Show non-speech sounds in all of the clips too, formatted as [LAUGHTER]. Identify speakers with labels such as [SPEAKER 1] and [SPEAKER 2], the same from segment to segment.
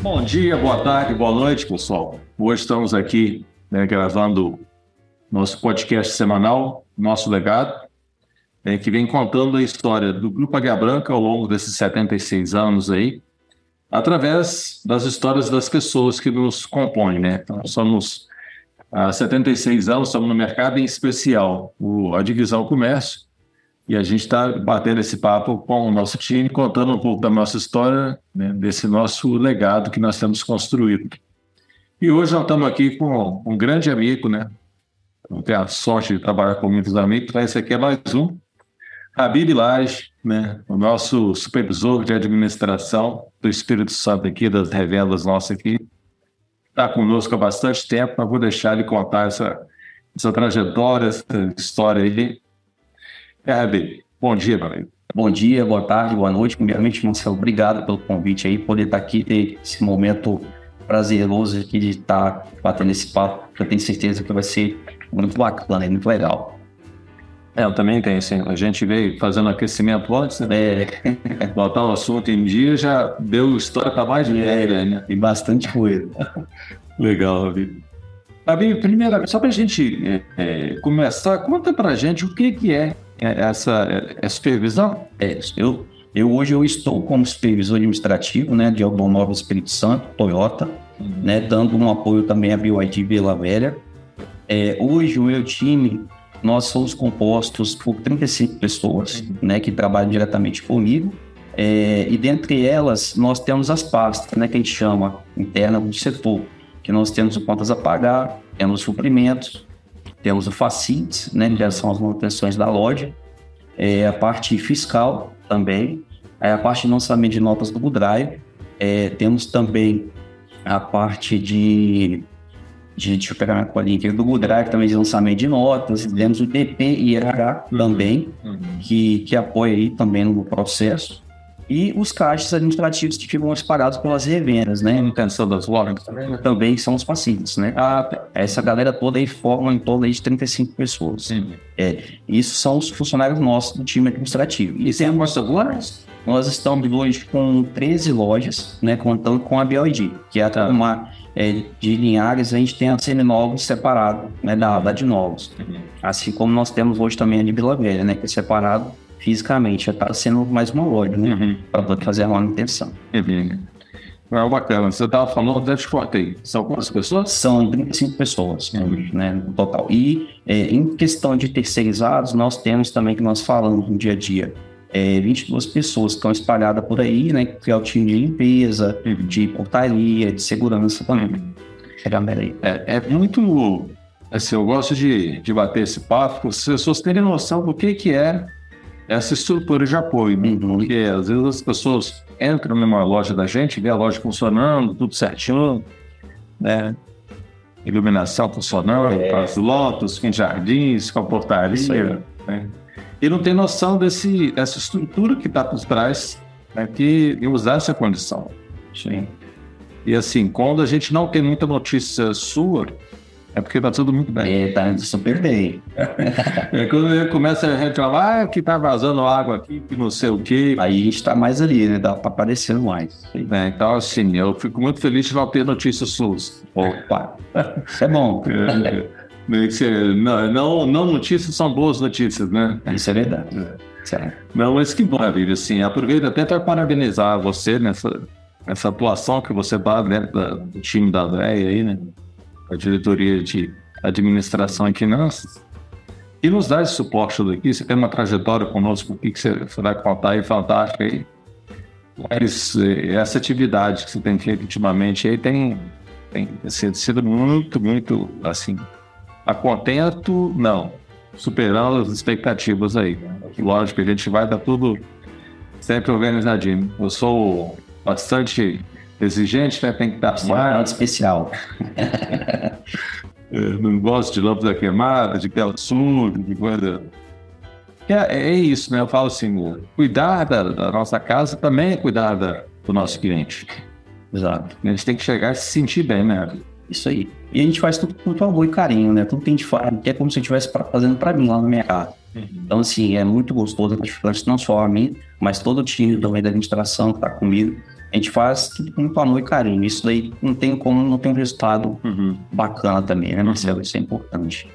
[SPEAKER 1] Bom dia, boa tarde, boa noite, pessoal. Hoje estamos aqui né, gravando nosso podcast semanal, Nosso Legado, é, que vem contando a história do Grupo Águia Branca ao longo desses 76 anos aí, através das histórias das pessoas que nos compõem, né? Então, somos há 76 anos, estamos no mercado, em especial o, a divisão comércio, e a gente está batendo esse papo com o nosso time, contando um pouco da nossa história, né, desse nosso legado que nós temos construído. E hoje nós estamos aqui com um grande amigo, né? Eu tenho a sorte de trabalhar com muitos amigos, então esse aqui é mais um. Habib Lage, né? o nosso supervisor de administração do Espírito Santo aqui, das revelas nossas aqui. Está conosco há bastante tempo, mas vou deixar ele contar essa, essa trajetória, essa história aí é, bom dia, meu amigo.
[SPEAKER 2] Bom dia, boa tarde, boa noite. Primeiramente, Marcelo, obrigado pelo convite aí, poder estar aqui, ter esse momento prazeroso aqui de estar batendo esse papo, eu tenho certeza que vai ser muito bacana, muito legal.
[SPEAKER 1] É, eu também tenho, sim. A gente veio fazendo aquecimento antes, né? É. Botar o assunto em dia já deu história para mais de é, né?
[SPEAKER 2] E bastante coisa.
[SPEAKER 1] Legal, Davi. Davi, primeiro, só para a gente é, é, começar, conta para gente o que, que é é, essa é supervisão?
[SPEAKER 2] É, eu, eu hoje eu estou como supervisor administrativo né, de Automóvel Espírito Santo, Toyota, uhum. né, dando um apoio também à BYD Vila Velha. É, hoje o meu time, nós somos compostos por 35 pessoas uhum. né, que trabalham diretamente comigo. É, e dentre elas, nós temos as pastas, né, que a gente chama interna do setor, que nós temos contas a pagar, temos suprimentos, temos o Facits, né, que são as manutenções da loja, é, a parte fiscal também, é a parte de lançamento de notas do Google é, temos também a parte de, de deixa eu pegar minha colinha aqui, do Google também de lançamento de notas, temos o DP e RH também, uhum. que, que apoia aí também no processo e os caixas administrativos que ficam espalhados pelas revendas, né?
[SPEAKER 1] Manutenção das lojas
[SPEAKER 2] também são os pacientes, né? Ah, essa galera toda aí forma em torno de 35 pessoas. Sim. É, isso são os funcionários nossos do time administrativo. E tem as lojas? Nós estamos hoje com 13 lojas, né? Contando com a BioID, que é a uma é, de Linhares, a gente tem a Seminovos separado, né? Da, da de Novos. Uhum. Assim como nós temos hoje também a de Vila Velha, né? Que é separado fisicamente, já está sendo mais uma loja, né? Uhum. Para poder fazer a manutenção.
[SPEAKER 1] Uhum. É bacana. Você estava falando, até te cortei. São quantas pessoas?
[SPEAKER 2] São 35 pessoas, uhum. né, no total. E é, em questão de terceirizados, nós temos também que nós falamos no dia a dia. É, 22 pessoas que estão espalhadas por aí, né? Que é o time de limpeza, uhum. de portaria, de segurança também. Uhum.
[SPEAKER 1] É, é muito. Assim, eu gosto de, de bater esse papo, para as pessoas terem noção do que, que é essa estrutura de apoio, né? Uhum. porque às vezes as pessoas entram numa loja da gente, vê a loja funcionando, tudo certinho, né? Iluminação funcionando, é. as lotas, com jardins, com a portaria, né? E não tem noção desse, dessa estrutura que está por trás, né? que usar essa condição. Sim. E assim, quando a gente não tem muita notícia sua, é porque tá tudo muito bem.
[SPEAKER 2] É, tá super bem. [LAUGHS]
[SPEAKER 1] é, quando ele começa a reclamar, ah, que tá vazando água aqui, que não sei o quê.
[SPEAKER 2] Aí a gente tá mais ali, né? Dá pra aparecer mais.
[SPEAKER 1] É, então, assim, eu fico muito feliz de não ter notícias suas.
[SPEAKER 2] Opa, isso é bom.
[SPEAKER 1] É, não, não, não notícias são boas notícias, né?
[SPEAKER 2] Isso é verdade.
[SPEAKER 1] É. Não, mas que bom, Vivi, assim, aproveito até para parabenizar você nessa, nessa atuação que você dá dentro do time da DEA aí, né? A diretoria de administração e finanças, e nos dá esse suporte daqui. Você tem uma trajetória conosco aqui que você, você vai contar aí, fantástica aí. Mas eh, essa atividade que você tem feito ultimamente aí tem, tem sido muito, muito, assim, a contento, não, superando as expectativas aí. Lógico que a gente vai dar tudo sempre organizadinho. Eu sou bastante exigente, né? Tem que estar
[SPEAKER 2] mais. especial. [LAUGHS]
[SPEAKER 1] É, não gosto de lâmpada queimada, de suja, de coisa. É, é, isso, né? Eu falo assim: cuidar da, da nossa casa também é cuidar da, do nosso cliente.
[SPEAKER 2] Exato.
[SPEAKER 1] A gente tem que chegar e se sentir bem, né?
[SPEAKER 2] Isso aí. E a gente faz tudo com muito amor e carinho, né? Tudo que a gente faz é como se eu estivesse fazendo para mim lá na minha casa. Uhum. Então, assim, é muito gostoso, a gente não só a mim, mas todo o time também da administração que está comigo a gente faz tudo com muito amor e carinho. Isso daí não tem como não ter um resultado
[SPEAKER 1] Uhum.
[SPEAKER 2] bacana também, né, Marcelo? Isso é importante.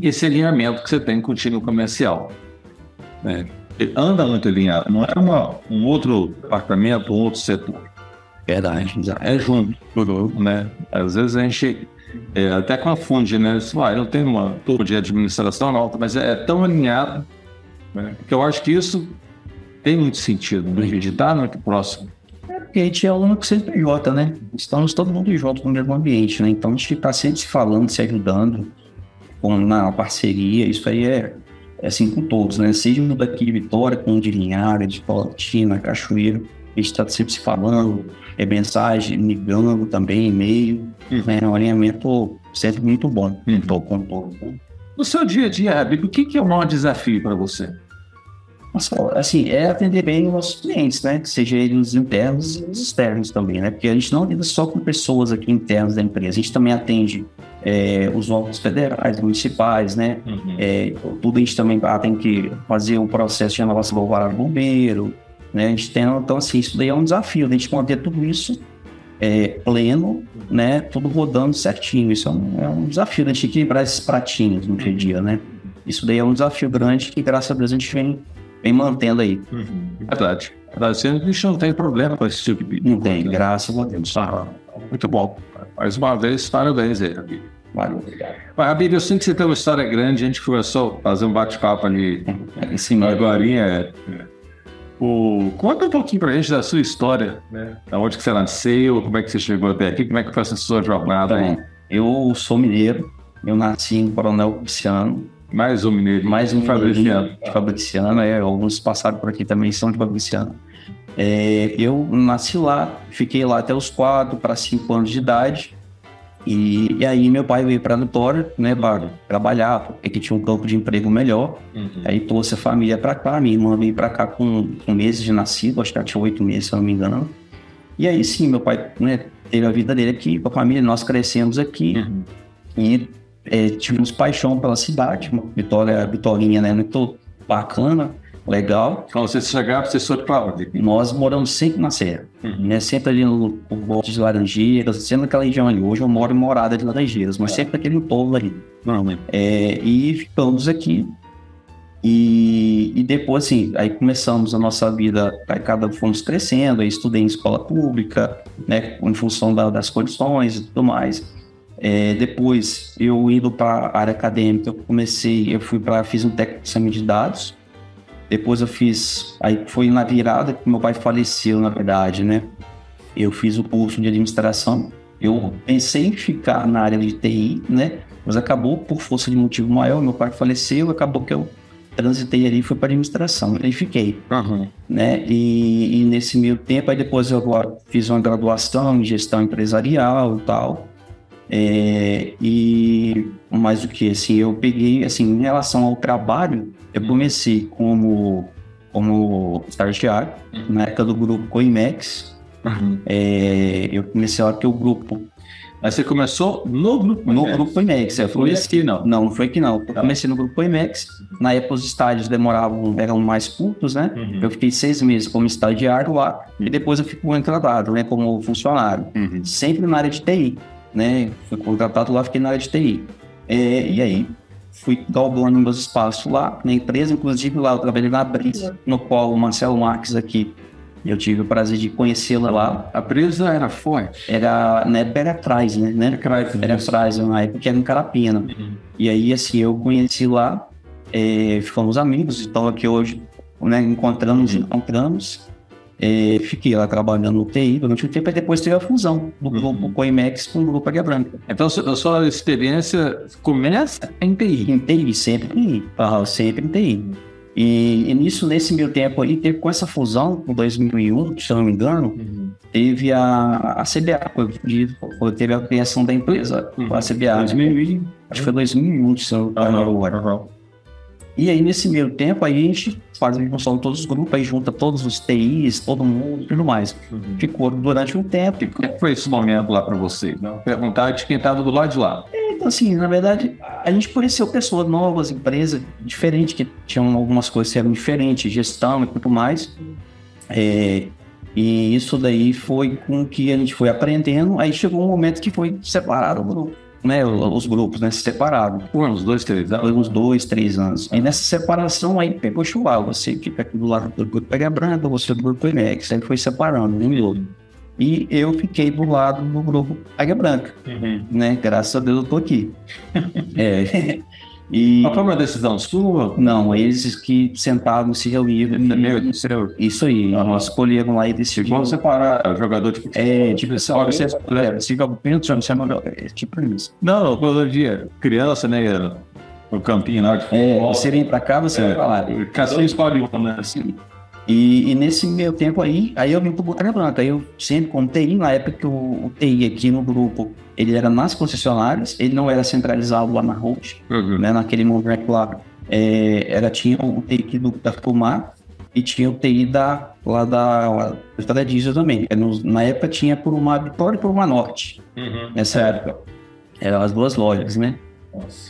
[SPEAKER 1] E esse alinhamento que você tem com o time comercial. né? Anda muito alinhado. Não é uma, um outro departamento, um outro setor.
[SPEAKER 2] Verdade.
[SPEAKER 1] É junto, né? Às vezes a gente é, até confunde, né? Ah, eu tenho uma turma de administração alta, mas é, tão alinhado, né? Porque eu acho que isso tem muito sentido, né? De estar no próximo.
[SPEAKER 2] Porque a gente é aluno com CNPJ, né? Estamos todo mundo junto no mesmo ambiente, né? Então a gente está sempre se falando, se ajudando, com, na parceria. Isso aí é, é assim com todos, né? Seja no daqui de Vitória, com o de Linhares, de Palatina, Cachoeiro. A gente está sempre se falando, é mensagem, ligando também, e-mail. né? É um alinhamento sempre muito bom.
[SPEAKER 1] Uhum.
[SPEAKER 2] Com todos. né?
[SPEAKER 1] No seu dia a dia, Abib, o que, que é o maior desafio para você?
[SPEAKER 2] Assim, é atender bem os nossos clientes, né? Seja eles internos e os externos também, né? Porque a gente não lida só com pessoas aqui internas da empresa, a gente também atende é, os órgãos federais, municipais, né? É, tudo a gente também ah, tem que fazer um processo de renovação do alvará do bombeiro, né? A gente tem, então, assim, isso daí é um desafio, a gente manter tudo isso é, pleno, né? Tudo rodando certinho. Isso é um, é um desafio, a gente equilibrar esses pratinhos no dia a dia, né? Isso daí é um desafio grande que, graças a Deus, a gente vem, vem mantendo aí.
[SPEAKER 1] Verdade. Verdade. A gente não tem problema com esse tipo de
[SPEAKER 2] Não tem, graças a Deus.
[SPEAKER 1] Ah, muito bom. Mais uma vez, parabéns aí, Abib.
[SPEAKER 2] Valeu.
[SPEAKER 1] Mas, Abib, eu sinto que você tem uma história grande. A gente começou a fazer um bate-papo ali
[SPEAKER 2] Em cima
[SPEAKER 1] agora. É, o... Conta um pouquinho pra gente da sua história, né? Da onde que você nasceu, como é que você chegou até aqui, como é que foi essa sua jornada aí.
[SPEAKER 2] Então, eu sou mineiro, eu nasci em Coronel Cristiano,
[SPEAKER 1] Mais um mineiro.
[SPEAKER 2] mais um
[SPEAKER 1] Fabriciano.
[SPEAKER 2] de Fabriciano, é, alguns passaram por aqui também são de Fabriciano. É, eu nasci lá, fiquei lá até os 4 para 5 anos de idade. E, e aí meu pai veio para Vitória, né, para trabalhar, porque tinha um campo de emprego melhor.
[SPEAKER 1] Uhum.
[SPEAKER 2] Aí trouxe a família para cá, minha irmã veio para cá com, com meses de nascido, acho que ela tinha oito meses, se eu não me engano. E aí sim, meu pai né, teve a vida dele aqui, com a família, nós crescemos aqui
[SPEAKER 1] Uhum.
[SPEAKER 2] e é, tivemos paixão pela cidade, uma Vitória, Vitorinha, né, muito bacana, legal.
[SPEAKER 1] Quando você chegava, você foi onde?
[SPEAKER 2] Nós moramos sempre na Serra,
[SPEAKER 1] Uhum.
[SPEAKER 2] né, sempre ali no, Bordo de Laranjeiras, sempre naquela região ali. Hoje eu moro em Morada de Laranjeiras, mas sempre naquele povo ali.
[SPEAKER 1] Não, lembro.
[SPEAKER 2] É, e ficamos aqui. E, e depois, assim, aí começamos a nossa vida, aí cada fomos crescendo, aí estudei em escola pública, né, em função da- das condições e tudo mais. É, depois, eu indo para a área acadêmica, eu comecei, eu fui para, fiz um técnico de exame de dados. Depois eu fiz, aí foi na virada que meu pai faleceu, na verdade, né? Eu fiz o curso de administração. Eu pensei em ficar na área de TI, né? Mas acabou por força de motivo maior, meu pai faleceu, acabou que eu transitei ali e fui para administração. Aí fiquei,
[SPEAKER 1] Uhum.
[SPEAKER 2] né? E, e nesse meio tempo, aí depois eu fiz uma graduação em gestão empresarial e tal. É, e mais do que assim, eu peguei assim, em relação ao trabalho, eu comecei como como estagiário na época do grupo Coimex.
[SPEAKER 1] Uhum.
[SPEAKER 2] É, eu comecei a hora que o grupo
[SPEAKER 1] Mas você começou no grupo.
[SPEAKER 2] no grupo Coimex. Eu
[SPEAKER 1] Foi
[SPEAKER 2] comecei,
[SPEAKER 1] aqui, não?
[SPEAKER 2] não, não foi aqui não. Eu
[SPEAKER 1] Tá.
[SPEAKER 2] comecei no grupo Coimex. Na época os estágios demoravam, eram mais curtos, né?
[SPEAKER 1] Uhum.
[SPEAKER 2] Eu fiquei seis meses como estagiário lá e depois eu fui contratado, né, como funcionário.
[SPEAKER 1] Uhum.
[SPEAKER 2] Sempre na área de TI, né? Fui contratado lá, fiquei na área de TI. É, e aí fui galgando meus espaços lá na empresa, inclusive lá eu trabalhei na Brisa, no qual o Marcelo Marques aqui, eu tive o prazer de conhecê-la lá.
[SPEAKER 1] A presa era forte.
[SPEAKER 2] Era, na época era atrás, né? né?
[SPEAKER 1] Atrás,
[SPEAKER 2] Era atrás, na época era em Carapina.
[SPEAKER 1] Uhum.
[SPEAKER 2] E aí, assim, eu conheci lá, é, ficamos amigos, então aqui hoje, né, encontramos,
[SPEAKER 1] Uhum.
[SPEAKER 2] encontramos. É, fiquei lá trabalhando no TI durante um tempo, e depois teve a fusão do
[SPEAKER 1] Uhum.
[SPEAKER 2] grupo Coimex com o grupo Águia Branca.
[SPEAKER 1] Então, a sua experiência começa em TI.
[SPEAKER 2] Em TI, sempre em TI, ah, sempre em TI. E, e nisso, nesse meio tempo aí, teve com essa fusão, em 2001, se eu não me engano, teve a, a CBA, de- teve a criação da empresa,
[SPEAKER 1] Uhum.
[SPEAKER 2] a CBA. né?
[SPEAKER 1] 2001.
[SPEAKER 2] Acho que foi 2001, se eu não me engano.
[SPEAKER 1] Uhum.
[SPEAKER 2] E aí, nesse meio tempo, aí a gente faz a junção de todos os grupos, aí junta todos os TIs, todo mundo e tudo mais.
[SPEAKER 1] Uhum.
[SPEAKER 2] Ficou durante um tempo.
[SPEAKER 1] Como é que foi esse momento lá para você? Não? Perguntar de quem estava do lado de lá.
[SPEAKER 2] Então, assim, na verdade, a gente conheceu pessoas novas, empresas diferentes, que tinham algumas coisas que eram diferentes, gestão e tudo mais. É, E isso daí foi com que a gente foi aprendendo. Aí chegou um momento que foi separado o grupo, né? Os grupos, né? Se separaram.
[SPEAKER 1] Por uns dois, três anos.
[SPEAKER 2] Foi uns dois, três anos. E nessa separação aí pegou chuval. Você fica aqui do lado do grupo Pega Branca, você do grupo Enex. Aí foi separando, um e outro. E eu fiquei do lado do grupo Águia Branca,
[SPEAKER 1] Uhum.
[SPEAKER 2] né? Graças a Deus eu tô aqui. [LAUGHS] é. E
[SPEAKER 1] Mas foi uma decisão sua?
[SPEAKER 2] não, eles que sentaram, se reuniram.
[SPEAKER 1] Meu,
[SPEAKER 2] e- Isso aí,
[SPEAKER 1] Aham.
[SPEAKER 2] escolheram lá e decidiram.
[SPEAKER 1] Vamos separar jogador de futebol.
[SPEAKER 2] É, tipo assim, olha, você, é, fica pensando, você é tipo isso.
[SPEAKER 1] Não, todo dia. Criança, né? No campinho lá de
[SPEAKER 2] É,
[SPEAKER 1] futebol.
[SPEAKER 2] você vem pra cá, você vai pra lá.
[SPEAKER 1] Caçou escolhe um, né?
[SPEAKER 2] Assim. E, e nesse meio tempo aí, aí eu vim pro Botafogo Branca. Aí eu sempre com TI, na época que o, o TI aqui no grupo, ele era nas concessionárias, ele não era centralizado lá na Roche,
[SPEAKER 1] Uhum.
[SPEAKER 2] né? Naquele momento lá, é, era, tinha o TI do, da Fumar e tinha o TI da, lá da, lá, da Diesel também. É, na época tinha por uma Vitória e por uma Norte,
[SPEAKER 1] Uhum.
[SPEAKER 2] nessa época. Eram as duas lojas, né?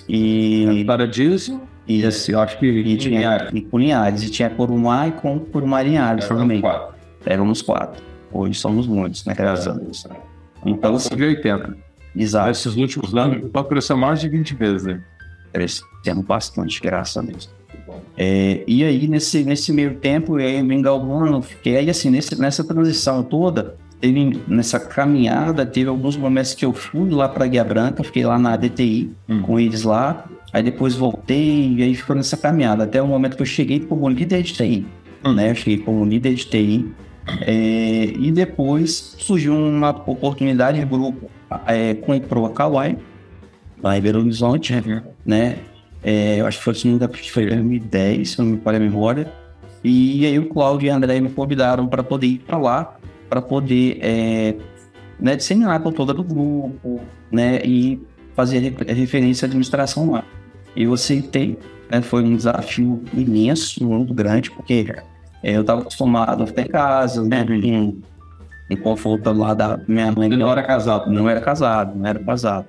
[SPEAKER 2] E,
[SPEAKER 1] Para disso,
[SPEAKER 2] e,
[SPEAKER 1] esse, eu acho que
[SPEAKER 2] e tinha e com Linhares, e tinha Corumá e com Corumá Linhares também.
[SPEAKER 1] quatro.
[SPEAKER 2] Éramos quatro. Hoje somos muitos, né? Graças a Deus. Então,
[SPEAKER 1] Então, de 80.
[SPEAKER 2] exato.
[SPEAKER 1] Nesses últimos anos, o banco cresceu mais de 20 vezes, né?
[SPEAKER 2] Crescemos bastante, graças a Deus. É, e aí, nesse, nesse meio tempo, eu me engalvando, fiquei aí, assim, nesse, nessa transição toda, teve, nessa caminhada, teve alguns momentos que eu fui lá para Guia Branca, fiquei lá na DTI
[SPEAKER 1] Hum.
[SPEAKER 2] com eles lá, aí depois voltei, e aí ficou nessa caminhada, até o momento que eu cheguei como líder de TI,
[SPEAKER 1] Hum.
[SPEAKER 2] né? Eu cheguei como líder de TI, é, e depois surgiu uma oportunidade de grupo, é, comprou a Kawaii, lá em Belo Horizonte, né? É, eu acho que foi, assim, em 2010, se não me falha a memória. E aí o Cláudio e a André me convidaram para poder ir para lá, para poder é, né, disseminar a toda do grupo, né? E fazer re- referência à administração lá. E eu aceitei, né? Foi um desafio imenso, muito grande, porque é, eu estava acostumado a ficar em casa, né? Em, em conforto lá da minha mãe.
[SPEAKER 1] Não era casado.
[SPEAKER 2] Não era casado, não era casado.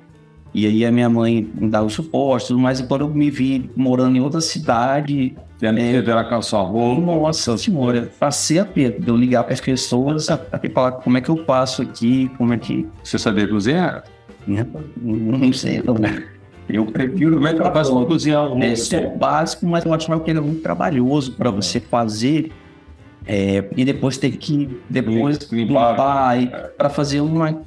[SPEAKER 2] E aí a minha mãe me dava o suporte, tudo mais, e quando eu me vi morando em outra cidade,
[SPEAKER 1] Tendo que era com a sua avó.
[SPEAKER 2] nossa senhora, passei a perda de eu ligar para as pessoas e falar como é que eu passo aqui, como é que.
[SPEAKER 1] Você sabia cozinhar?
[SPEAKER 2] né? Não sei, não. Eu prefiro
[SPEAKER 1] Como é que ela faz uma cozinhar? um-
[SPEAKER 2] é só básico, mas eu acho que ele é muito trabalhoso para você fazer é, e depois ter que depois
[SPEAKER 1] Limpar.
[SPEAKER 2] limpar para fazer uma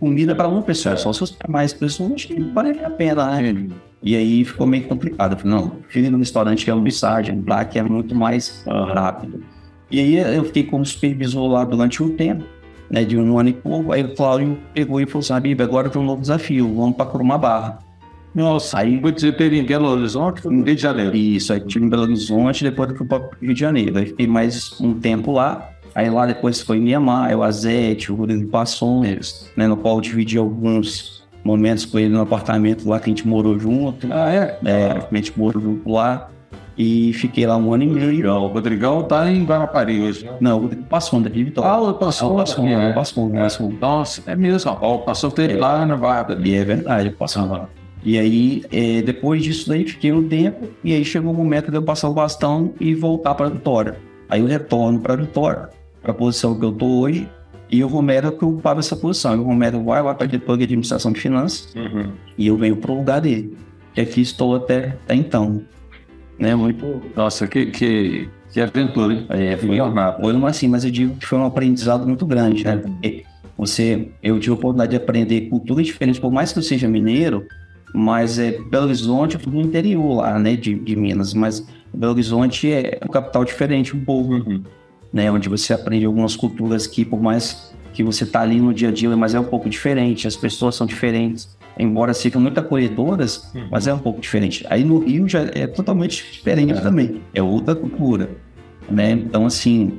[SPEAKER 2] comida para uma pessoa. Só se você tem mais pessoas, acho que vale a pena, né? E aí ficou meio complicado. Eu falei, não, ir no restaurante que é almoçar, lá que é muito mais rápido. E aí eu fiquei como supervisor lá durante um tempo, né, de um ano e pouco. Aí o Cláudio pegou e falou assim, Bibi, agora tem um novo desafio, vamos para Cruma Barra.
[SPEAKER 1] Nossa, aí você teve em Belo Horizonte, no Rio de Janeiro.
[SPEAKER 2] Isso, aí tive em Belo Horizonte, depois eu fui para Rio de Janeiro. Aí fiquei mais um tempo lá. Aí lá depois foi Mianmar, o Azete, o Rodrigo Passões, né, no qual eu dividi alguns momentos com ele no apartamento lá que a gente morou junto.
[SPEAKER 1] Ah, é?
[SPEAKER 2] É, a gente morou junto lá e fiquei lá um ano e meio.
[SPEAKER 1] O Rodrigão tá em Guarapari hoje. né?
[SPEAKER 2] Não, o Rodrigo Passou da Vitória.
[SPEAKER 1] Ah, o passou,
[SPEAKER 2] passou,
[SPEAKER 1] é.
[SPEAKER 2] passou, passou.
[SPEAKER 1] Nossa, é mesmo. O passou teve lá na Barra.
[SPEAKER 2] E é verdade, passou lá. E aí, é, depois disso daí, fiquei um tempo, e aí chegou o momento de eu passar o bastão e voltar para Vitória. Aí eu retorno para Vitória, para a posição que eu tô hoje, e o Romero que ocupava essa posição. E o Romero vai lá para a diretor de administração de finanças,
[SPEAKER 1] Uhum.
[SPEAKER 2] e eu venho para o lugar dele. E aqui estou até, até então. Né, muito
[SPEAKER 1] Nossa, que, que, que aventura, hein?
[SPEAKER 2] É, foi, foi uma assim, mas eu digo que foi um aprendizado muito grande, né? Porque você, eu tive a oportunidade de aprender cultura diferente, por mais que eu seja mineiro, mas é Belo Horizonte, eu fui no interior lá, né, de, de Minas, mas Belo Horizonte é um capital diferente um pouco,
[SPEAKER 1] Uhum.
[SPEAKER 2] Né, onde você aprende algumas culturas que, por mais que você tá ali no dia a dia, mas é um pouco diferente, as pessoas são diferentes, embora sejam muito acolhedoras,
[SPEAKER 1] Uhum.
[SPEAKER 2] mas é um pouco diferente. Aí no Rio já é totalmente diferente também, é outra cultura, né? Então assim,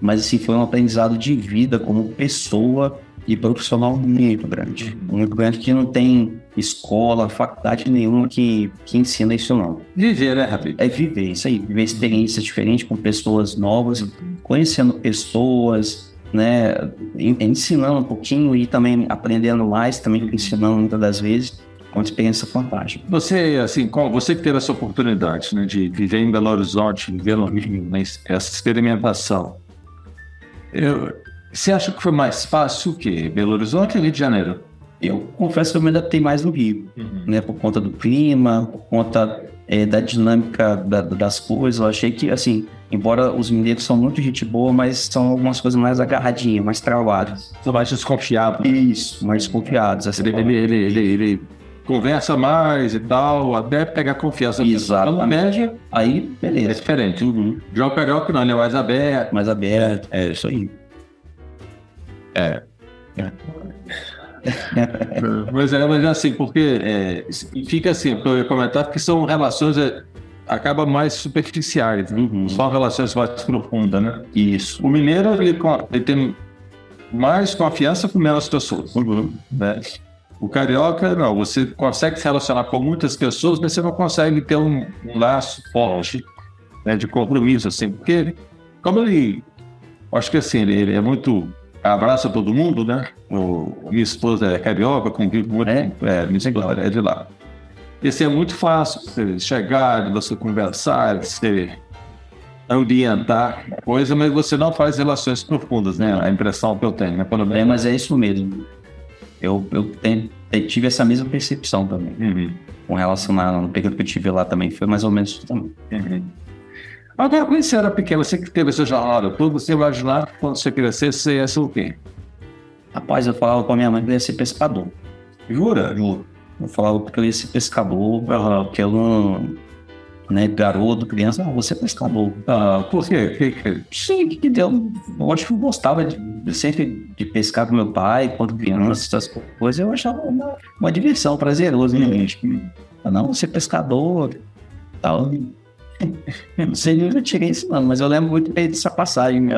[SPEAKER 2] mas assim foi um aprendizado de vida como pessoa e profissional muito grande, muito grande que não tem escola, faculdade nenhuma que, que ensina isso não.
[SPEAKER 1] Viver, né, Rabi?
[SPEAKER 2] É viver isso aí, viver experiências diferentes com pessoas novas, conhecendo pessoas, né, en- ensinando um pouquinho e também aprendendo mais, também ensinando muitas das vezes, uma experiência fantástica.
[SPEAKER 1] Você, assim, como você que teve essa oportunidade, né, de viver em Belo Horizonte, viver no Rio, né, essa experimentação. Eu, Você acha que foi mais fácil o quê? Belo Horizonte ou Rio de Janeiro?
[SPEAKER 2] Eu confesso que eu me adaptei mais no Rio, uhum. né? Por conta do clima, por conta é, da dinâmica da, das coisas. Eu achei que, assim, embora os mineiros são muito gente boa, mas são algumas coisas mais agarradinhas, mais travadas.
[SPEAKER 1] São mais desconfiados.
[SPEAKER 2] Isso, mais desconfiados.
[SPEAKER 1] Assim, ele, ele, ele, ele, conversa mais e tal, até pegar confiança.
[SPEAKER 2] Exato. Na média,
[SPEAKER 1] aí, beleza.
[SPEAKER 2] É diferente. Uhum.
[SPEAKER 1] João Carioca não, ele é mais aberto.
[SPEAKER 2] Mais aberto, é isso aí.
[SPEAKER 1] É. é. [LAUGHS] mas, é, mas é assim, porque é, fica assim, eu ia comentar, porque são relações é, acaba mais superficiais, né? uhum. são relações mais profundas, né?
[SPEAKER 2] Isso.
[SPEAKER 1] O mineiro, ele, ele tem mais confiança com menos pessoas, uhum. né? O carioca, não, você consegue se relacionar com muitas pessoas, mas você não consegue ter um, um laço forte né, de compromisso, assim, porque como ele, acho que assim, ele, ele é muito abraça todo mundo, né? O, minha esposa é carioca, convive muito, é, é, minha esposa é de lá. Esse é muito fácil, você chegar, você conversar, você ambientar coisa, mas você não faz relações profundas, né? A impressão que eu tenho, né?
[SPEAKER 2] Quando é, mas é isso mesmo. Eu, eu tenho, tive essa mesma percepção também. Uhum. Com relação a, no período que eu tive lá também, foi mais ou menos isso também. Uhum.
[SPEAKER 1] Agora, quando você era pequeno, você que teve essa jornada toda, você imaginar quando você crescer, você ia ser o quê?
[SPEAKER 2] Rapaz, eu falava com a minha mãe que eu ia ser pescador.
[SPEAKER 1] Jura?
[SPEAKER 2] Juro. Eu falava que eu ia ser pescador, que eu não. Né, garoto, criança, ah, você é pescador.
[SPEAKER 1] Ah, por quê?
[SPEAKER 2] Sim, que deu. Eu acho que eu gostava de, sempre de pescar com meu pai, quando criança, essas coisas. Eu achava uma, uma diversão, prazeroso, né, gente? Não, ser pescador, tal. [LAUGHS] Não sei onde eu tirei isso, não, mas eu lembro muito bem dessa passagem,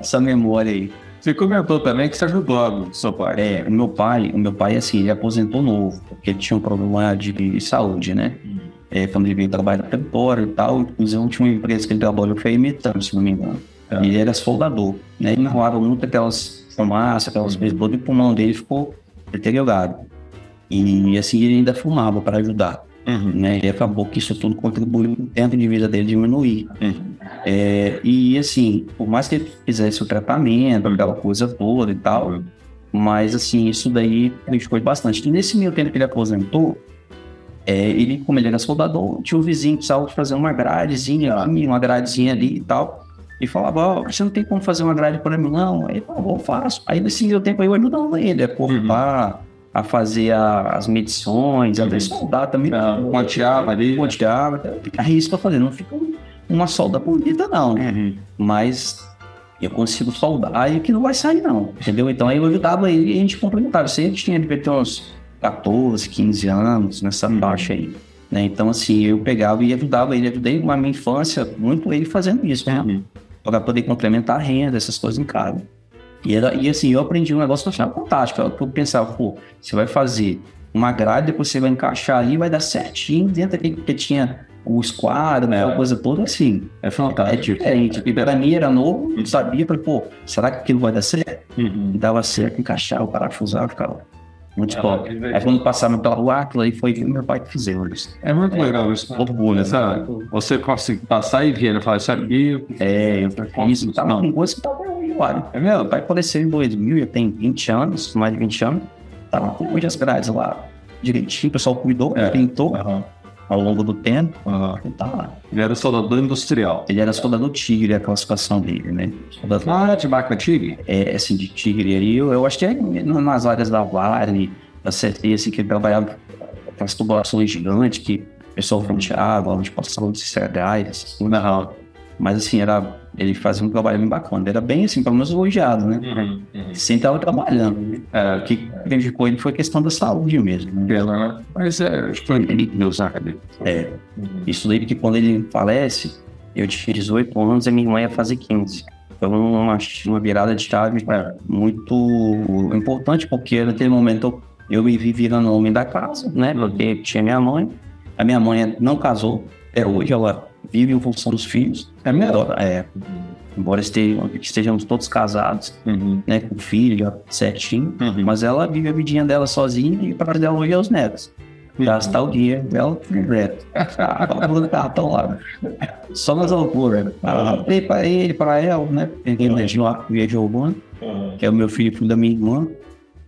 [SPEAKER 2] essa memória aí.
[SPEAKER 1] Você comentou também que você ajudou o seu pai.
[SPEAKER 2] É, o meu pai, o meu pai, assim, ele aposentou novo, porque ele tinha um problema de saúde, né? Hum. É, quando ele veio trabalhar Tempora e tal, inclusive tinha uma empresa que ele trabalhou, foi imitando, se não me engano. É. Ele era soldador, né? Ele enrolava muito aquelas fumaças, aquelas coisas, todo o pulmão dele ficou deteriorado. E assim, ele ainda fumava para ajudar. Uhum. Né? E acabou que isso tudo contribuiu para o tempo de vida dele diminuir. Uhum. É, e assim, por mais que ele fizesse o tratamento, aquela coisa toda e tal, uhum. mas assim, isso daí prejudicou bastante. E nesse meio tempo que ele aposentou, é, ele, como ele era soldador, tinha um vizinho que precisava fazer uma gradezinha aqui, uma gradezinha ali e tal. E falava, oh, você não tem como fazer uma grade para mim, não? Aí ele falou, faço. Aí nesse meio tempo eu ajudando ele a cortar, uhum a fazer a, as medições, a ver soldar também.
[SPEAKER 1] Quanteava ali.
[SPEAKER 2] Risco para fazer, não fica uma solda bonita, não. Uhum. Mas eu consigo soldar e que não vai sair, não. Entendeu? Então aí eu ajudava ele e a gente complementava. Você sempre tinha de ter uns 14, 15 anos nessa faixa aí. Né? Então, assim, eu pegava e ajudava ele. Ajudei na minha infância muito ele fazendo isso, né? Uhum. Para poder complementar a renda, essas coisas em casa. E, e assim, eu aprendi um negócio que eu achava fantástico. Eu pensava, pô, você vai fazer uma grade, depois você vai encaixar ali, vai dar certinho dentro daquele que tinha o esquadro, né, a coisa toda assim. É fantástico. É diferente. E pra mim era novo, não sabia, falei, pô, será que aquilo vai dar certo? Uhum. Dava certo, encaixar, o parafusar, ficava muito é, top. Aí quando passava pela rua, aquilo aí foi meu pai que fizeram isso.
[SPEAKER 1] É muito é, legal isso. Orgulho, sabe? Você consegue passar e ver, falar isso aqui.
[SPEAKER 2] É, eu fiz isso. Tava com coisa que tava usuário. É meu, pai faleceu em 2000, eu tenho 20 anos, mais de 20 anos. Tava com muitas grades lá direitinho, o pessoal cuidou, é. pintou. Uhum. Ao longo do tempo, uhum. ele tá lá.
[SPEAKER 1] Ele era soldador industrial.
[SPEAKER 2] Ele era soldador tigre, a classificação dele, né?
[SPEAKER 1] Soldador... Ah, de máquina tigre?
[SPEAKER 2] É, assim, de tigre ali. Eu, eu acho que é nas áreas da Vale, da CT, assim, que ele trabalhava com aquelas tubulações gigantes que o pessoal fronteava, onde passavam de cereais, assim. Não. Mas assim, era, ele fazia um trabalho bem bacana. Era bem assim, pelo menos elogiado, né? Uhum, uhum. Sempre estava trabalhando. É, o que prejudicou ele foi a questão da saúde mesmo. Né?
[SPEAKER 1] Ela, né? Mas é, foi meu
[SPEAKER 2] É. Uhum. Isso daí que quando ele falece, eu tinha 18 anos e minha mãe ia fazer 15. Foi uma, uma virada de chave é. muito importante, porque naquele momento eu me vi virando homem da casa, né? Porque tinha minha mãe. A minha mãe não casou, até hoje ela vive em função dos filhos. É melhor. É. Embora estejam, estejamos todos casados, uhum. né, com filho, certinho, uhum. mas ela vive a vidinha dela sozinha e para dela hoje é os netos. gastar o dinheiro dela direto. Pagando [LAUGHS] cartão lá. Só nas alturas. Dei para ele, para ela, né? Peguei de uma via de urbano, que é o meu filho, filho da minha irmã.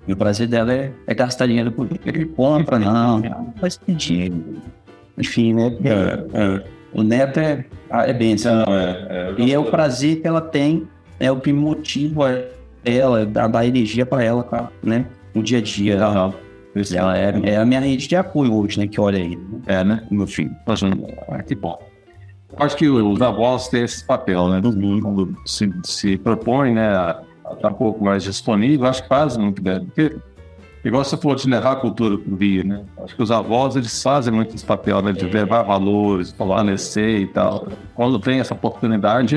[SPEAKER 2] E o prazer dela é, é gastar dinheiro por ele compra, não, não faz sentido. Enfim, né? É, é. O neto é, é bênção. Não, é, é, e é o prazer que ela tem, é o que motiva ela, dá, dá energia para ela, tá, né? No dia a dia. Uhum. Ela é, é, a minha rede de apoio hoje, né? Que olha aí.
[SPEAKER 1] É, né? Meu filho. Ah, que bom. Acho que os avós têm esse papel, né? Quando se, se propõe, né? A, estar um pouco mais disponível, acho que fazem muito bem. Porque, igual você falou de levar a cultura para o Rio, né? Acho que os avós, eles fazem muito esse papel, né? De levar valores, fornecer e tal. Quando tem essa oportunidade,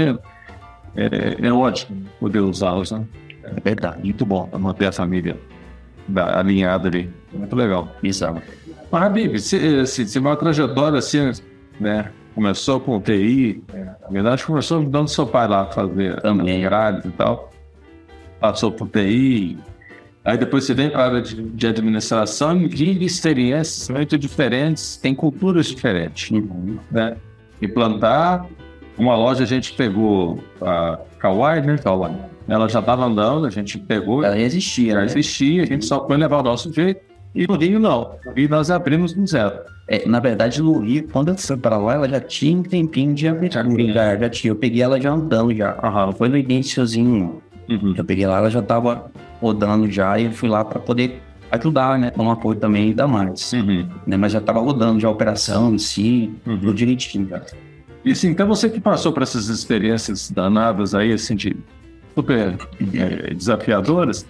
[SPEAKER 1] é, é ótimo poder usá-los, né?
[SPEAKER 2] É verdade.
[SPEAKER 1] Muito bom para manter a família alinhada ali. Muito legal.
[SPEAKER 2] Exato.
[SPEAKER 1] Mas, Habib, se, se uma trajetória assim, né? Começou com TI, na verdade começou dando seu pai lá fazer grades e tal. Passou por TI, aí depois você vem para a área de, de administração e vive experiências muito diferentes, tem culturas diferentes. Uhum. Né? E plantar, uma loja a gente pegou a Kauai, né? Kauai ela já estava andando, a gente pegou.
[SPEAKER 2] Ela existia.
[SPEAKER 1] Já né? existia, a gente só foi levar o nosso jeito. E no Rio, não. Rio, nós abrimos do zero.
[SPEAKER 2] É, na verdade, no Rio, quando eu fui para lá, ela já tinha um tempinho de abertura. Já, já tinha. Eu peguei ela já andando já. Aham, foi no iníciozinho. Uhum. Eu peguei lá, ela já estava rodando já. E eu fui lá para poder ajudar, né? Com um apoio também ainda mais. Uhum. Né? Mas já estava rodando já a operação em si, uhum. tudo direitinho já.
[SPEAKER 1] E assim, então você que passou por essas experiências danadas aí, assim, de super é, desafiadoras.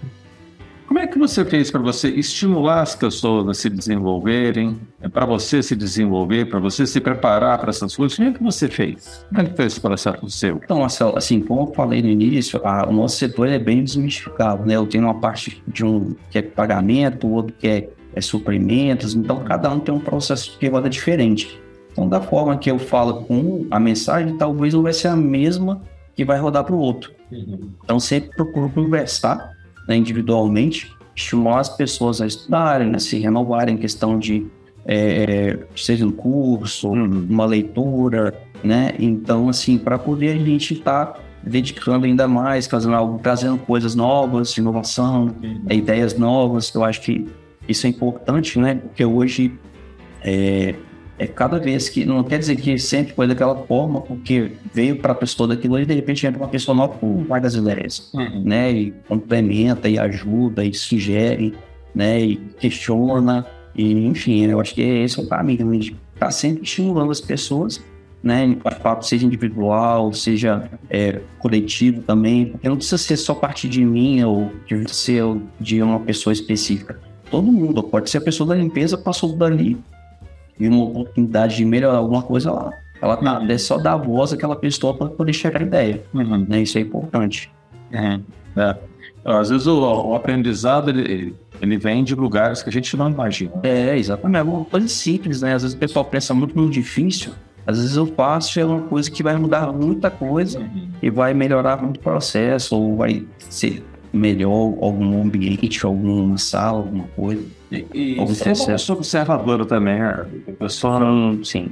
[SPEAKER 1] Como é que você fez para você estimular as pessoas a se desenvolverem, é, para você se desenvolver, para você se preparar para essas coisas? Como é que você fez? Como é que foi esse processo seu?
[SPEAKER 2] Então, Marcelo, assim, como eu falei no início, a, o nosso setor é bem desmistificado, né? Eu tenho uma parte de um que é pagamento, o outro que é, é suprimentos, então cada um tem um processo que roda diferente. Então, da forma que eu falo com a mensagem, talvez não vai ser a mesma que vai rodar para o outro. Uhum. Então, sempre procuro conversar né, individualmente, estimular as pessoas a estudarem, a né, se renovarem em questão de é, seja um curso, uhum. uma leitura, né? Então, assim, para poder a gente estar tá dedicando ainda mais, fazendo algo, trazendo coisas novas, inovação, uhum. ideias novas, eu acho que isso é importante, né? Porque hoje é, é cada vez que não quer dizer que sempre foi daquela forma, porque veio para a pessoa daquilo e de repente entra uma pessoa nova com várias ideias, uhum. né? E complementa e ajuda e sugere, né? E questiona e enfim, eu acho que esse é o caminho, a gente está sempre estimulando as pessoas, né? Seja individual, seja é, coletivo também, porque não precisa ser só parte de mim ou de ser de uma pessoa específica. Todo mundo, pode ser a pessoa da limpeza passou dali, e uma oportunidade de melhorar alguma coisa lá. Ela tá, uhum. é só dar voz àquela pessoa para poder chegar a ideia. Uhum. Né? Isso é importante.
[SPEAKER 1] Uhum. É. Às vezes o, o aprendizado ele, ele, vem de lugares que a gente não imagina.
[SPEAKER 2] É, exatamente. É uma coisa simples, né? Às vezes o pessoal pensa muito no difícil. Às vezes eu faço é uma coisa que vai mudar muita coisa uhum. e vai melhorar muito o processo, ou vai ser melhor algum ambiente, alguma sala, alguma coisa.
[SPEAKER 1] E, e você é uma observadora também, né?
[SPEAKER 2] pessoa não... Sim.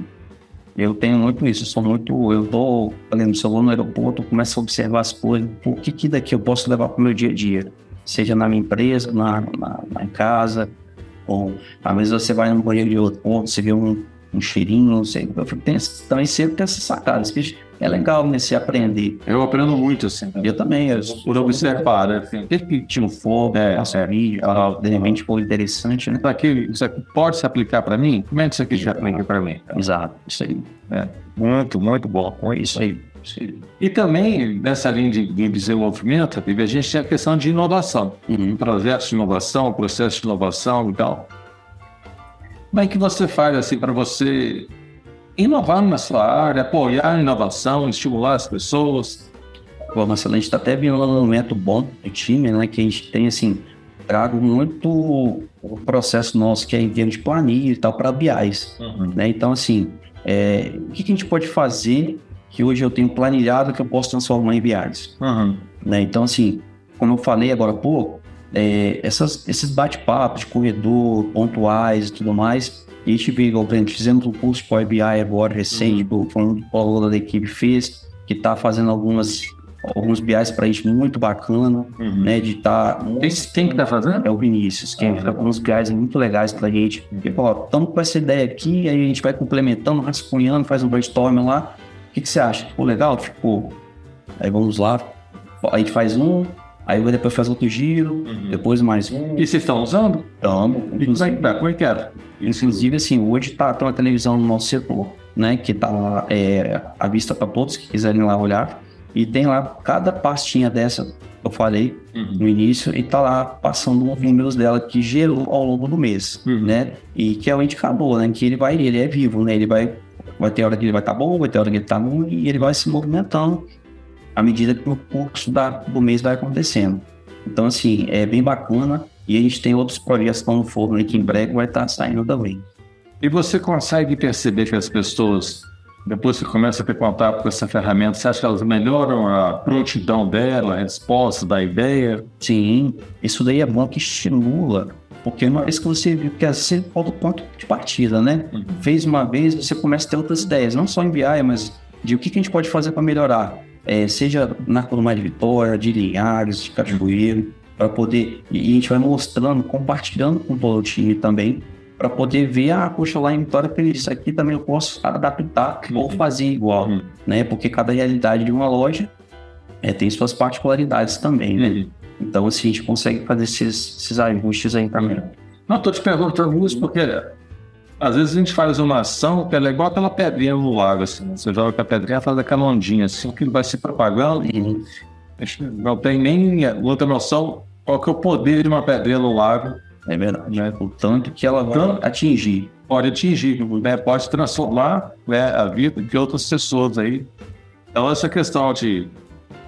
[SPEAKER 2] Eu tenho muito isso, eu sou muito. Eu tô, falando, se eu vou no aeroporto, eu começo a observar as coisas, o que, que daqui eu posso levar para o meu dia a dia, seja na minha empresa, na, na, na casa, ou às vezes você vai no banheiro de outro ponto, você vê um, um cheirinho, não sei. Eu tenho, também sempre tem essas sacadas, que é legal né, se aprender.
[SPEAKER 1] Eu aprendo muito, assim.
[SPEAKER 2] Eu também. Eu,
[SPEAKER 1] por observar, né? Assim,
[SPEAKER 2] que tinha um fogo, é, é, vídeo, é, de repente foi interessante, né?
[SPEAKER 1] Isso aqui, isso aqui pode se aplicar para mim? Como é que isso aqui se aplica para mim?
[SPEAKER 2] Exato, isso aí.
[SPEAKER 1] É. Muito, muito bom. Com isso aí. E também, nessa linha de, de desenvolvimento, a gente tem a questão de inovação. Uhum. Projetos de inovação, processos de inovação e tal. Como é que você faz assim para você inovar na sua área, apoiar a inovação, estimular as pessoas?
[SPEAKER 2] Bom, Marcelo, a gente está até vendo um momento bom do time, né? Que a gente tem assim, trago muito o processo nosso que é em termos de planilha e tal para BIs. Uhum. Né? Então, assim, é, o que, que, a gente pode fazer que hoje eu tenho planilhado que eu posso transformar em BIs? Uhum. Né? Então, assim, como eu falei agora há pouco, é, essas, esses bate-papos de corredor, pontuais e tudo mais, E exemplo, fizemos um curso Power BI agora, recente, uhum. foi um aluno da equipe fez, que está fazendo algumas alguns BIs para gente muito bacana, uhum. né? De estar. Tá,
[SPEAKER 1] quem, quem que tá fazendo?
[SPEAKER 2] É o Vinícius, que ah, tá com uns BIs muito legais para a gente. Ó, estamos com essa ideia aqui, aí a gente vai complementando, rascunhando, faz um brainstorm lá. O que, que você acha? Ficou legal? Ficou. Aí vamos lá, a gente faz um, aí depois faz outro giro, uhum. depois mais um.
[SPEAKER 1] E vocês estão usando?
[SPEAKER 2] Estamos.
[SPEAKER 1] Inclusive, como é que é?
[SPEAKER 2] Inclusive, assim, hoje tá, tá uma televisão no nosso setor, né? Que tá lá é, à vista para todos que quiserem lá olhar. E tem lá cada pastinha dessa que eu falei uhum. no início e tá lá passando os números dela que gerou ao longo do mês, uhum. né? E que é o indicador, né? Que ele vai, ele é vivo, né? Ele vai, vai ter hora que ele vai estar tá bom, vai ter hora que ele tá ruim e ele vai se movimentando à medida que o curso da, do mês vai acontecendo. Então, assim, é bem bacana e a gente tem outros projetos que estão no forno que em breve vai estar tá saindo também.
[SPEAKER 1] E você consegue perceber que as pessoas depois que começa a ter contato com essa ferramenta, você acha que elas melhoram a prontidão dela, a resposta da ideia?
[SPEAKER 2] Sim, isso daí é bom que estimula, porque uma vez que você viu que você falta o ponto de partida, né? Uhum. Fez uma vez, você começa a ter outras ideias, não só em BI, mas de o que, que a gente pode fazer para melhorar. É, seja na coluna de Vitória, de Linhares, de Cachoeiro, para poder. E a gente vai mostrando, compartilhando com todo o time também, para poder ver, ah, poxa, lá em Vitória isso aqui também eu posso adaptar uhum. ou fazer igual, uhum. né? Porque cada realidade de uma loja é, tem suas particularidades também, né? Uhum. Então, assim, a gente consegue fazer esses, esses ajustes aí também.
[SPEAKER 1] Não, estou te perguntando isso porque às vezes a gente faz uma ação que é igual aquela pedrinha no lago, assim. Você joga a pedrinha faz aquela ondinha, assim, que vai se propagando. Uhum. Não tem nem outra noção qual que é o poder de uma pedrinha no lago
[SPEAKER 2] é verdade. Né? O tanto que ela vai atingir.
[SPEAKER 1] Pode atingir, né? pode transformar né, a vida de outras pessoas aí. Então, essa questão de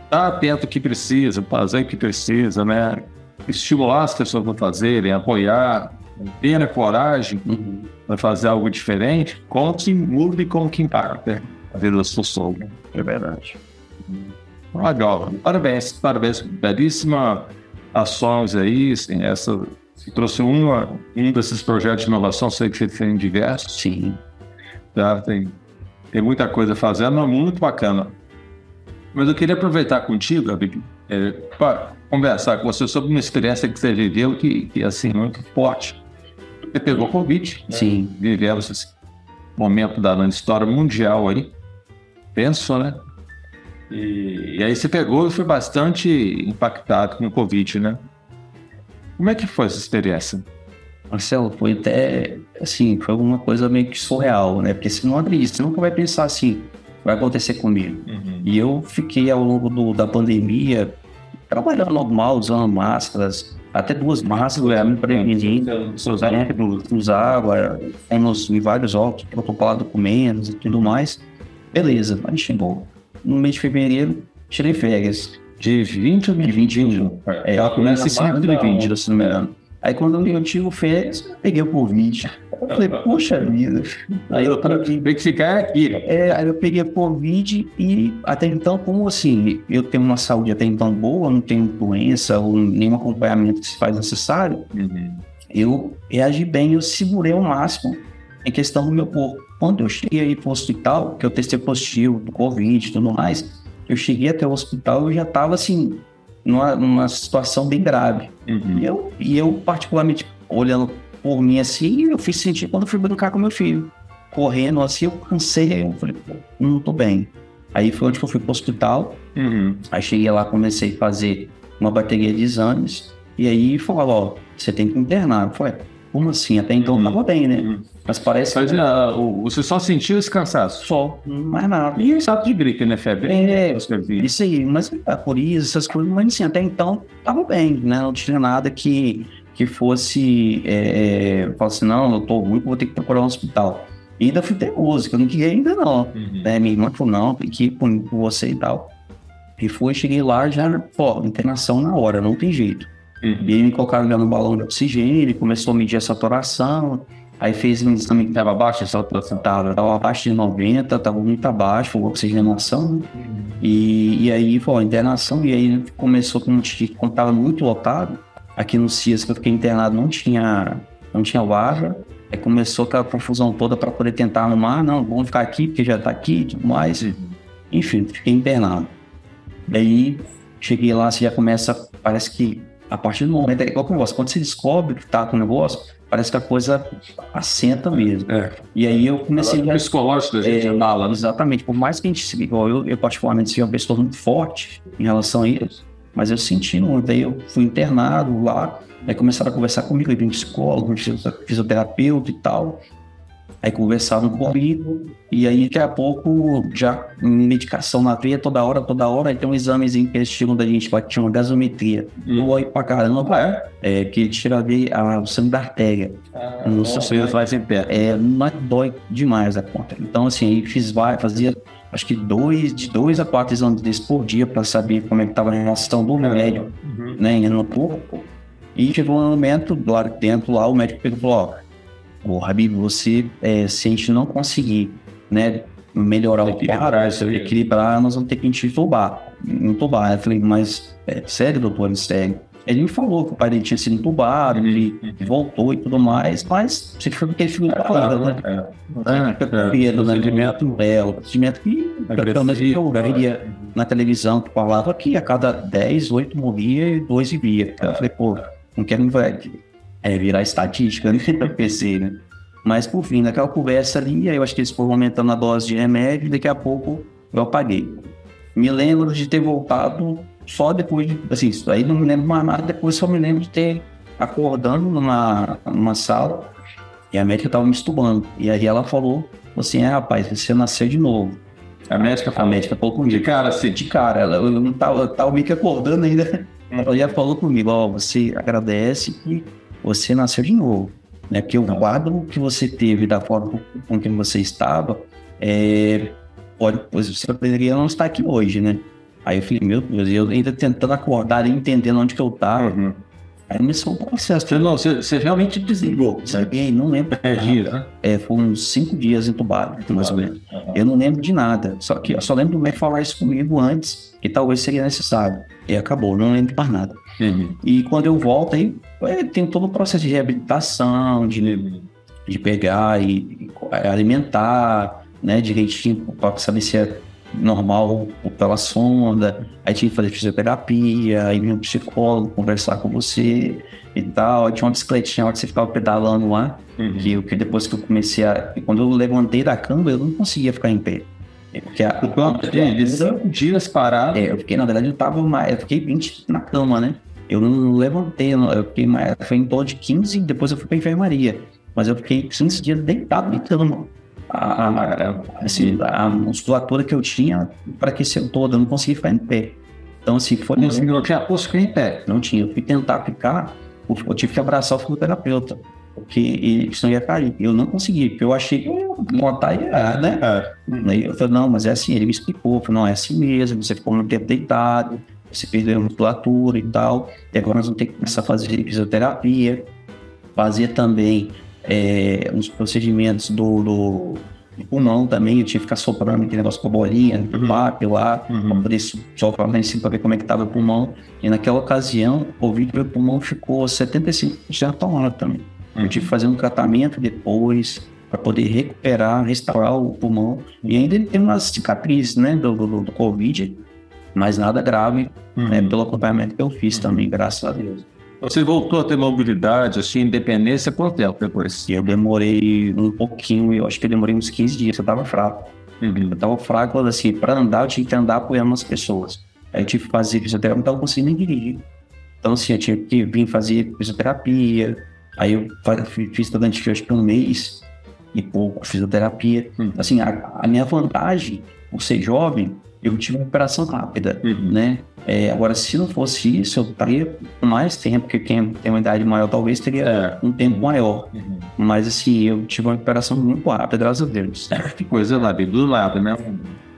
[SPEAKER 1] estar atento ao que precisa, fazer o que precisa, né? Estimular as pessoas a fazerem, apoiar, ter a coragem uhum. para fazer algo diferente, como que muda e como que impacta a vida das pessoas.
[SPEAKER 2] É verdade.
[SPEAKER 1] Legal. Parabéns, parabéns. Belíssima ações aí, assim, essa você trouxe um, um desses projetos de inovação, sei que você tem diversos.
[SPEAKER 2] Sim.
[SPEAKER 1] Tá? Tem, tem muita coisa fazendo, é muito bacana. Mas eu queria aproveitar contigo, Gabi, é, para conversar com você sobre uma experiência que você viveu que, que assim, muito forte. Você pegou Covid.
[SPEAKER 2] Né? Sim.
[SPEAKER 1] Né? Vivemos esse momento da história mundial aí. Penso, né? E, e, aí você pegou e foi bastante impactado com o Covid, né? Como é que foi essa experiência?
[SPEAKER 2] Marcelo, foi até assim, foi alguma coisa meio que surreal, né? Porque você não acredita, você nunca vai pensar assim, vai acontecer comigo. Uhum. E eu fiquei ao longo do, da pandemia trabalhando normal, usando máscaras, até duas máscaras, é, me prevenindo, usava, fomos em vários óculos, protocolar documentos e tudo mais. Beleza, aí chegou. No mês de fevereiro, tirei férias.
[SPEAKER 1] De 20 ou 21?
[SPEAKER 2] É, eu comecei sempre de 20, se não me engano. Aí quando eu tive férias, peguei o Covid. Eu falei, poxa vida.
[SPEAKER 1] Aí eu tem que ficar aqui.
[SPEAKER 2] É, aí eu peguei Covid e até então, como assim, eu tenho uma saúde até então boa, não tenho doença ou nenhum acompanhamento que se faz necessário, uhum. eu reagi bem, eu segurei o máximo em questão do meu corpo. Quando eu cheguei aí pro hospital, que eu testei positivo do Covid e tudo mais, eu cheguei até o hospital e já estava assim, numa, numa, situação bem grave. Uhum. E, eu, e eu, particularmente, olhando por mim assim, eu fiz sentir quando fui brincar com meu filho. Correndo assim, eu cansei, eu falei, pô, não tô bem. Aí foi onde eu fui pro hospital. Uhum. Aí cheguei lá, comecei a fazer uma bateria de exames. E aí falou, ó, você tem que internar. Eu falei, como assim? Até então uhum. tava bem, né? Uhum. Mas parece
[SPEAKER 1] que. Uh, você só sentiu esse cansaço?
[SPEAKER 2] Só, mais nada.
[SPEAKER 1] E estado de gripe, né? Febre?
[SPEAKER 2] É, isso aí. Mas a é, coriza, essas coisas, mas assim, até então tava bem, né? Não tinha nada que, que fosse. É, falar assim, não, eu tô ruim, vou ter que procurar um hospital. E ainda fui teimoso, que eu não queria ainda não. Uhum. Né? Minha irmã falou, não, tem que ir com você e tal. E fui, cheguei lá, já, pô, internação na hora, não tem jeito. Uhum. E aí me colocaram no balão de oxigênio, ele começou a medir a saturação, aí fez um exame que estava abaixo, a saturação estava abaixo de 90, estava muito abaixo, foi oxigenação, né? uhum. e, e aí foi a internação, e aí começou com um quando estava muito lotado, aqui no CIAS que eu fiquei internado não tinha, não tinha vaga, Aí começou aquela confusão toda para poder tentar arrumar. Não, vamos ficar aqui porque já tá aqui e tudo mais. Enfim, fiquei internado. Daí cheguei lá, você já começa, parece que a partir do momento, é igual com o negócio, quando você descobre que tá com o negócio, parece que a coisa assenta mesmo.
[SPEAKER 1] É.
[SPEAKER 2] E aí eu comecei
[SPEAKER 1] O
[SPEAKER 2] a.
[SPEAKER 1] psicológico da gente
[SPEAKER 2] É,
[SPEAKER 1] andar lá, né?
[SPEAKER 2] Exatamente, por mais que a gente igual eu, eu particularmente sou uma pessoa muito forte em relação a isso, mas eu senti muito. Daí eu fui internado lá, aí começaram a conversar comigo, aí vim psicólogo, fisioterapeuta e tal. Aí conversavam comigo, e aí daqui a pouco já medicação na veia toda hora, toda hora. Aí tem um examezinho que eles tiram da gente, que chama gasometria.
[SPEAKER 1] Hum.
[SPEAKER 2] Dói pra caramba,
[SPEAKER 1] Ah, é?
[SPEAKER 2] é, que tira a o sangue da artéria. Não sei se
[SPEAKER 1] vai sem pé.
[SPEAKER 2] é, mas dói demais a conta. Então, assim, aí fiz vai, fazia acho que dois, de dois a quatro exames desses por dia para saber como é que estava a relação do remédio,
[SPEAKER 1] Uhum.
[SPEAKER 2] né, no corpo. E chegou um momento, lá dentro lá, o médico pegou e falou, ó, ô, Habib, você, é, se a gente não conseguir, né, melhorar o
[SPEAKER 1] isso aí.
[SPEAKER 2] equilibrar, nós vamos ter que te entubar. Entubar. Eu falei, mas, é, sério, doutor, sério? Ele me falou que o pai dele tinha sido entubado, ele voltou e tudo mais, mas você foi porque ele ficou falando, né?
[SPEAKER 1] É.
[SPEAKER 2] Ah, Pedro, né?
[SPEAKER 1] procedimento.
[SPEAKER 2] É, o procedimento que, pelo menos eu via na televisão, que falava que a cada 10, 8 morria e 2 vivia. Eu falei, pô, não quero vai, é, virar estatística, né? Eu [LAUGHS] pensei, né? Mas, por fim, naquela conversa ali, aí eu acho que eles foram aumentando a dose de remédio e daqui a pouco eu apaguei. Me lembro de ter voltado só depois de, assim, isso aí não me lembro mais nada, depois só me lembro de ter acordando numa, numa sala e a médica tava me estubando. E aí ela falou assim, é rapaz, você nasceu de novo.
[SPEAKER 1] A médica
[SPEAKER 2] A
[SPEAKER 1] falou.
[SPEAKER 2] médica falou comigo.
[SPEAKER 1] De cara, assim.
[SPEAKER 2] De cara, ela, eu não tava, eu tava meio que acordando ainda. Ela já falou comigo, ó, você agradece que você nasceu de novo. Né? Porque o quadro que você teve da forma com que você estava, é, pode, pois você poderia não estar aqui hoje, né? Aí eu falei, meu Deus, e eu ainda tentando acordar e entendendo onde que eu tava.
[SPEAKER 1] Uhum.
[SPEAKER 2] Aí começou o processo.
[SPEAKER 1] Você, não, você, você realmente desligou.
[SPEAKER 2] Sabe? E aí, não lembro.
[SPEAKER 1] É gira.
[SPEAKER 2] É, foi uns cinco dias entubado, mais ou menos. Eu não lembro de nada. Só que eu só lembro do médico falar isso comigo antes, que talvez seria necessário. E acabou, não lembro mais nada.
[SPEAKER 1] Uhum.
[SPEAKER 2] E quando eu volto, aí é, tem todo o processo de reabilitação, de, de pegar e, e alimentar, né, direitinho, para saber se é normal pela sonda. Aí tinha que fazer fisioterapia, aí vinha um psicólogo conversar com você e tal. Aí tinha uma bicicletinha que você ficava pedalando lá.
[SPEAKER 1] Uhum.
[SPEAKER 2] Que, que depois que eu comecei a. Quando eu levantei da cama, eu não conseguia ficar em pé. É Porque a,
[SPEAKER 1] De cinco dias parado.
[SPEAKER 2] é, eu fiquei, na verdade, eu tava mais. Eu fiquei 20 na cama, né? Eu não levantei, eu fiquei mais. Foi em torno de 15 depois eu fui pra enfermaria. Mas eu fiquei 15 dias deitado na cama. A, a, assim, a musculatura que eu tinha enfraqueceu toda, eu não conseguia ficar em pé. Então, assim, foi.
[SPEAKER 1] Não tinha posto ficar em pé.
[SPEAKER 2] Não tinha. Eu fui tentar ficar, eu tive que abraçar o fisioterapeuta. Porque ele, senão ia cair. Eu não consegui, porque eu achei que eu ia montar e ia, né? Aí eu falei, não, mas é assim, ele me explicou, falou, não, é assim mesmo, você ficou muito tempo deitado, você perdeu a musculatura e tal, e agora nós vamos ter que começar a fazer fisioterapia, fazer também é, uns procedimentos do, do, do pulmão também, eu tinha que ficar soprando aquele negócio com a bolinha,
[SPEAKER 1] Uhum.
[SPEAKER 2] lá,
[SPEAKER 1] Uhum.
[SPEAKER 2] pra poder so- soprar lá em cima pra ver como é que tava o pulmão, e naquela ocasião, o vídeo do meu pulmão ficou 75% tomado também. Eu tive que fazer um tratamento depois para poder recuperar, restaurar o pulmão. E ainda ele tem umas cicatrizes, né, do, do, do Covid, mas nada grave,
[SPEAKER 1] Uhum.
[SPEAKER 2] né, pelo acompanhamento que eu fiz também, graças a Deus.
[SPEAKER 1] Você voltou a ter mobilidade, assim, independência, quanto tempo depois?
[SPEAKER 2] Eu demorei um pouquinho, eu acho que eu demorei uns 15 dias, eu tava fraco.
[SPEAKER 1] Uhum.
[SPEAKER 2] Eu tava fraco, assim, para andar eu tinha que andar apoiando as pessoas. Aí eu tive que fazer fisioterapia, não tava conseguindo nem dirigir. Então, assim, eu tinha que vir fazer fisioterapia. Aí eu fiz durante acho que um mês e pouco fisioterapia.
[SPEAKER 1] Hum.
[SPEAKER 2] Assim, a, a minha vantagem, por ser jovem, eu tive uma recuperação rápida,
[SPEAKER 1] Uhum.
[SPEAKER 2] né? É, agora, se não fosse isso, eu estaria mais tempo, porque quem tem uma idade maior talvez teria
[SPEAKER 1] É.
[SPEAKER 2] um tempo maior.
[SPEAKER 1] Uhum.
[SPEAKER 2] Mas, assim, eu tive uma recuperação muito rápida, graças a Deus.
[SPEAKER 1] Que coisa lá, bem, do nada, né?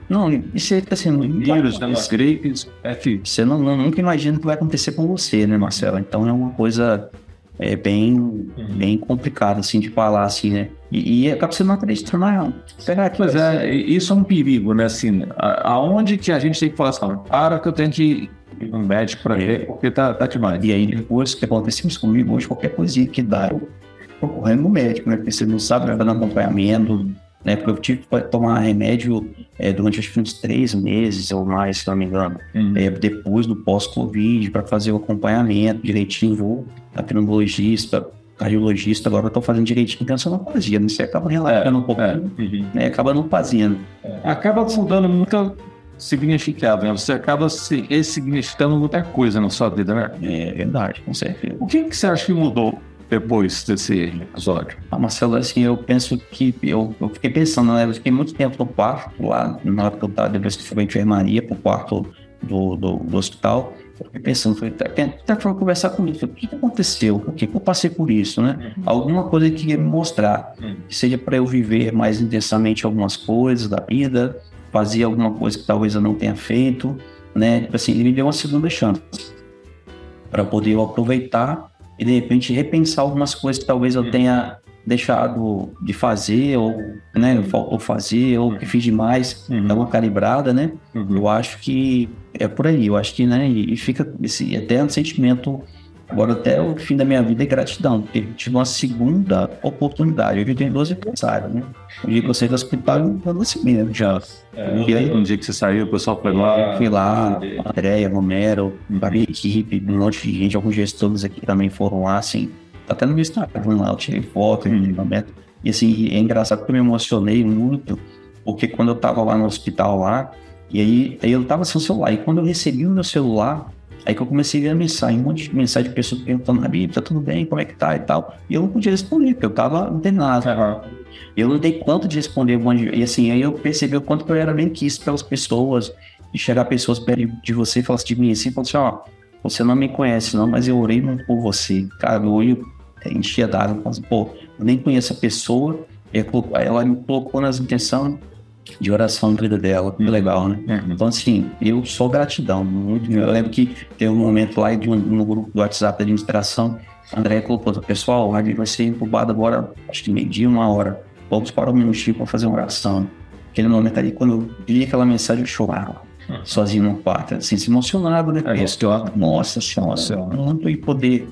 [SPEAKER 2] Não, isso é assim, não-
[SPEAKER 1] Vírus, né? Os gripes, é filho.
[SPEAKER 2] Você não, não- nunca imagina o que vai acontecer com você, né, Marcelo? Então é uma coisa é, bem, bem complicada, assim, de falar, assim, né? E, e acaba não acreditando, não. Será que
[SPEAKER 1] Pois
[SPEAKER 2] ser?
[SPEAKER 1] é, isso é um perigo, né? Assim, a- aonde que a gente tem que falar assim, para que eu tenho que ir no médico para ver, porque tá, tá demais.
[SPEAKER 2] E aí depois que aconteceu isso comigo, hoje qualquer coisinha que dá, eu, procurando no médico, né? Porque você não sabe, vai no acompanhamento, né? Porque eu tive que tomar remédio é, durante acho que uns três meses ou mais, se não me engano, uhum. é, depois do pós-Covid, para fazer o acompanhamento direitinho, vou pneumologista, cardiologista, agora eu tô fazendo direitinho, então você não fazia, né? Você acaba relaxando é, um pouquinho, é, uhum. né? Acaba não fazendo.
[SPEAKER 1] É. Acaba mudando muito significado, né? Você acaba se ressignificando muita coisa na sua vida, né?
[SPEAKER 2] É verdade, com certeza.
[SPEAKER 1] O que, que você acha que mudou depois desse episódio?
[SPEAKER 2] Ah, Marcelo, assim, eu penso que eu, eu fiquei pensando, né? Eu fiquei muito tempo no quarto, lá na hora que eu tava, depois que fui pra enfermaria, pro quarto do, do, do hospital. Eu fiquei pensando, falei, até, foi conversar comigo, falei, o que, aconteceu? Por que, eu passei por isso, né? Uhum. Alguma coisa que ia me mostrar, uhum. seja para eu viver mais intensamente algumas coisas da vida, fazer alguma coisa que talvez eu não tenha feito, né? Tipo assim, ele me deu uma segunda chance para poder eu aproveitar e de repente repensar algumas coisas que talvez eu tenha deixado de fazer ou né faltou fazer ou que fiz demais uhum. uma calibrada né uhum. eu acho que é por aí eu acho que né e, fica esse eterno sentimento Agora, até o fim da minha vida é gratidão, porque tive uma segunda oportunidade. Hoje eu tenho 12 aniversários, né? O dia que eu saí do hospital, eu assim mesmo já.
[SPEAKER 1] É, e aí, um dia que você saiu, o pessoal foi lá.
[SPEAKER 2] Fui lá, Andréia, Romero, a minha equipe, um monte de gente, alguns gestores aqui também foram lá, assim. Até no meu Instagram lá, eu tirei foto, uhum. e assim, é engraçado porque eu me emocionei muito, porque quando eu tava lá no hospital lá, e aí, aí eu tava sem o celular, e quando eu recebi o meu celular, Aí que eu comecei a ver mensagem, um monte de mensagem de pessoas perguntando, Habib, tá tudo bem? Como é que tá e tal? E eu não podia responder, porque eu tava internado. Uhum. Eu não dei conta de responder. E assim, aí eu percebi o quanto que eu era bem quisto pelas pessoas, de chegar pessoas perto de você e falar assim de mim assim, falar assim, ó, você não me conhece não, mas eu orei por você. Cara, meu olho enchia d'água. Assim, pô, eu nem conheço a pessoa, ela me colocou nas intenções de oração na vida dela. Que uhum. legal, né? Uhum. Então, assim, eu sou gratidão. Muito, eu lembro que teve um momento lá de um, no grupo do WhatsApp da administração, a André colocou, pessoal, a gente vai ser incubado agora, acho que meio-dia, uma hora. Vamos para um minutinho para fazer uma oração. Aquele momento ali, quando eu li aquela mensagem, eu chorava. Uhum. Sozinho no quarto, assim, se emocionado, né? É, isso, nossa senhora, muito e poder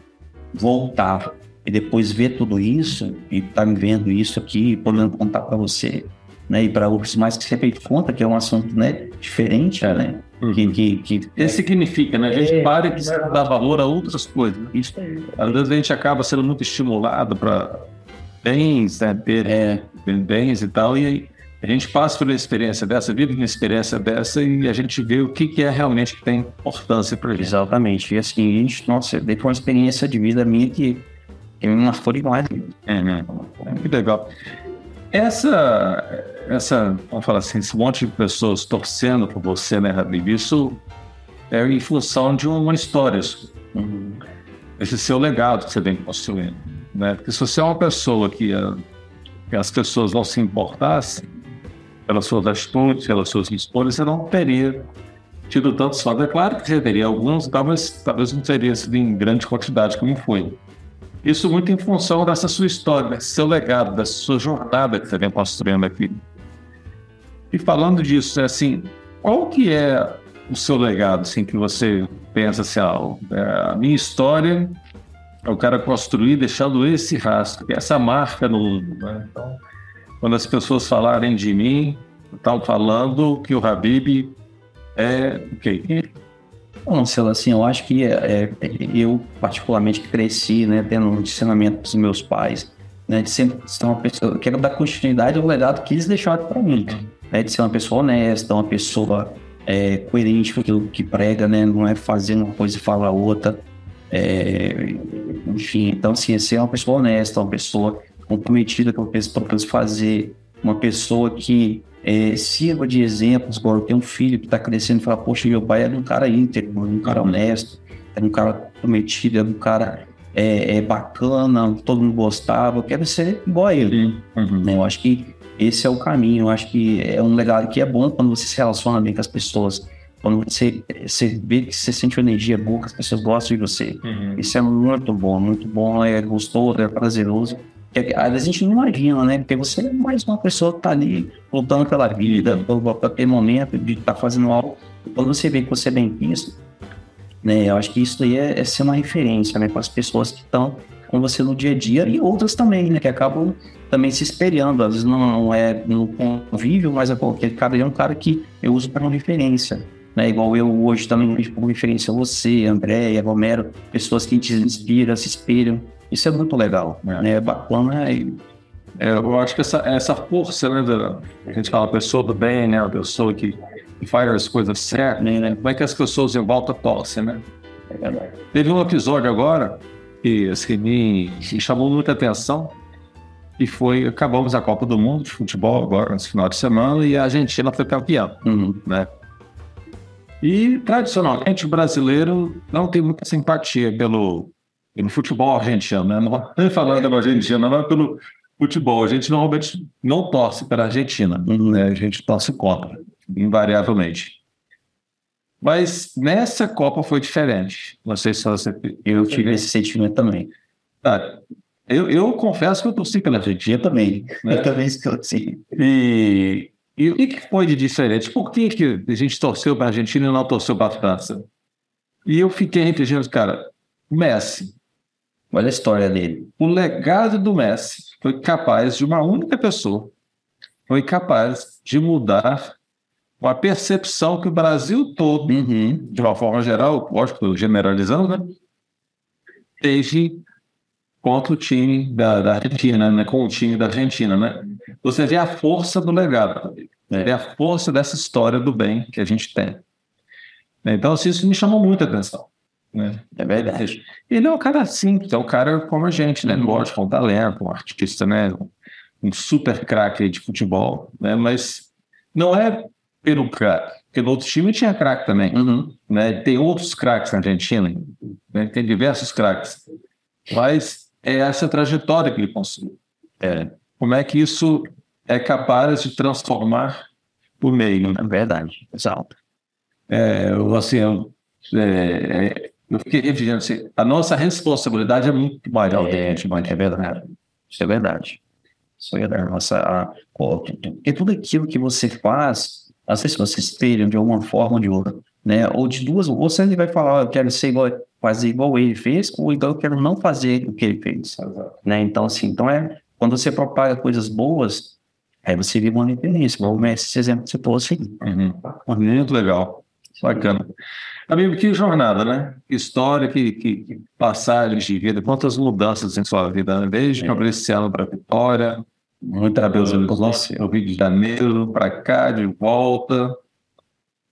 [SPEAKER 2] voltar e depois ver tudo isso e estar tá me vendo isso aqui, podendo contar para você né? E para outros mais que sempre conta que é um assunto, né? Diferente, né? Uhum. Que, que, que
[SPEAKER 1] é, significa, né? A gente é, para de dar valor a outras coisas. Isso. Às vezes a gente acaba sendo muito estimulado para bens, né? Ter é. bens e tal, e aí a gente passa por uma experiência dessa, vive uma experiência dessa e a gente vê o que, que é realmente que tem importância para gente.
[SPEAKER 2] Exatamente. E assim, a gente, nossa, foi uma experiência de vida minha que, que me marcou demais.
[SPEAKER 1] É, né? Que legal. Essa, essa, vamos falar assim, esse monte de pessoas torcendo por você, né, Habib? Isso é em função de uma história. Uhum. Esse seu legado que você vem construindo, né? Porque se você é uma pessoa que, a, que as pessoas não se importassem pelas suas atitudes, pelas suas escolhas, você não teria tido tantos fãs. É claro que você teria alguns, talvez, talvez não teria sido em grande quantidade como foi. Isso muito em função dessa sua história, desse seu legado, dessa sua jornada que você vem construindo aqui. E falando disso, assim, qual que é o seu legado, assim, que você pensa assim, ah, é, a minha história eu quero construir deixando esse rastro, essa marca no mundo. Né? Então, quando as pessoas falarem de mim, estão falando que o Habib é o quê?
[SPEAKER 2] Bom, Marcelo, assim, eu acho que é, é, eu, particularmente, cresci, né, tendo um ensinamento dos meus pais, né, de sempre ser uma pessoa, quero dar continuidade ao legado que eles deixaram para mim, né, de ser uma pessoa honesta, uma pessoa é, coerente com aquilo que prega, né, não é fazer uma coisa e falar outra, é, enfim, então, assim, é ser uma pessoa honesta, uma pessoa comprometida com o que propôs fazer, uma pessoa que é, sirva de exemplos. Agora, eu tenho um filho que está crescendo e fala: Poxa, meu pai era um cara íntegro, um cara honesto, era um cara prometido, era um cara é, é bacana, todo mundo gostava. Eu quero ser igual a ele. Uhum. Né? Eu acho que esse é o caminho. Eu acho que é um legado que é bom quando você se relaciona bem com as pessoas. Quando você, você vê que você sente uma energia boa, que as pessoas gostam de você. Uhum. Isso é muito bom, muito bom, é gostoso, é prazeroso. Às vezes a gente não imagina, né? Porque você é mais uma pessoa que está ali lutando pela vida, pelo aquele momento de estar tá fazendo algo. Quando você vê que você é bem visto, né? Eu acho que isso aí é, é ser uma referência, né? Para as pessoas que estão com você no dia a dia e outras também, né? Que acabam também se espelhando. Às vezes não, é no convívio, mas é porque cada é um cara que eu uso para uma referência. Né? Igual eu hoje também vejo como referência você, André, Romero, pessoas que te inspiram, se espelham. Isso é muito legal, é. né? É bacana e
[SPEAKER 1] é, eu acho que essa, essa força, né, da, a gente fala pessoa do bem, né, a pessoa que faz as coisas certas, né, como é que as pessoas em volta torcem, né? É Teve um episódio agora que assim, me, chamou muita atenção, e foi, acabamos a Copa do Mundo de futebol agora, nesse final de semana, e a Argentina foi campeã, uhum. né? E, tradicionalmente, o brasileiro não tem muita simpatia pelo, pelo futebol argentino, né? Não falando da Argentina, não é pelo futebol. A gente normalmente não torce para a Argentina, né? A gente torce contra, invariavelmente. Mas nessa Copa foi diferente. Não sei se você.
[SPEAKER 2] Eu tive esse sentimento também.
[SPEAKER 1] Ah, eu, eu confesso que eu torci pela Argentina também.
[SPEAKER 2] Né? Eu também torci.
[SPEAKER 1] E, e o que foi de diferente? Por que, que a gente torceu para a Argentina e não torceu para a França? E eu fiquei entendendo, cara, Messi.
[SPEAKER 2] Olha a história dele.
[SPEAKER 1] O legado do Messi foi capaz de uma única pessoa, foi capaz de mudar a percepção que o Brasil todo, uhum. de uma forma geral, lógico, generalizando, né, teve contra o time da, da, Argentina, né, com o time da Argentina, né? Você vê a força do legado, é. vê a força dessa história do bem que a gente tem. Então, assim, isso me chamou muita atenção. Né?
[SPEAKER 2] É verdade.
[SPEAKER 1] Ele é um cara simples, é um cara como a gente, né? Uhum. Lógico, um talento, um artista, né? Um super craque de futebol, né? Mas não é pelo craque, porque no outro time tinha craque também, uhum. né? Tem outros craques na Argentina, né? tem diversos craques, mas é essa trajetória que ele conseguiu. É. Como é que isso é capaz de transformar o meio?
[SPEAKER 2] É verdade, exato.
[SPEAKER 1] É, assim, é, é eu fiquei refletindo assim, a nossa responsabilidade é muito maior.
[SPEAKER 2] É, é verdade. Isso é verdade. Isso é verdade. Nossa, a, porque tudo aquilo que você faz, às vezes você espelha de alguma forma ou de outra, né? Ou de duas, ou você vai falar, eu quero ser igual, fazer igual ele fez, ou então eu quero não fazer o que ele fez. Né? Então, assim, então é, quando você propaga coisas boas, aí você vive uma referência. Igual esse exemplo que você trouxe
[SPEAKER 1] aí. Uhum. Muito legal. Bacana. Amigo, que jornada, né? Que história, que, que, que passagens de vida, quantas mudanças em sua vida, né? Desde é. Cabriciano para Vitória, muita coisa no Rio de Janeiro, para cá, de volta,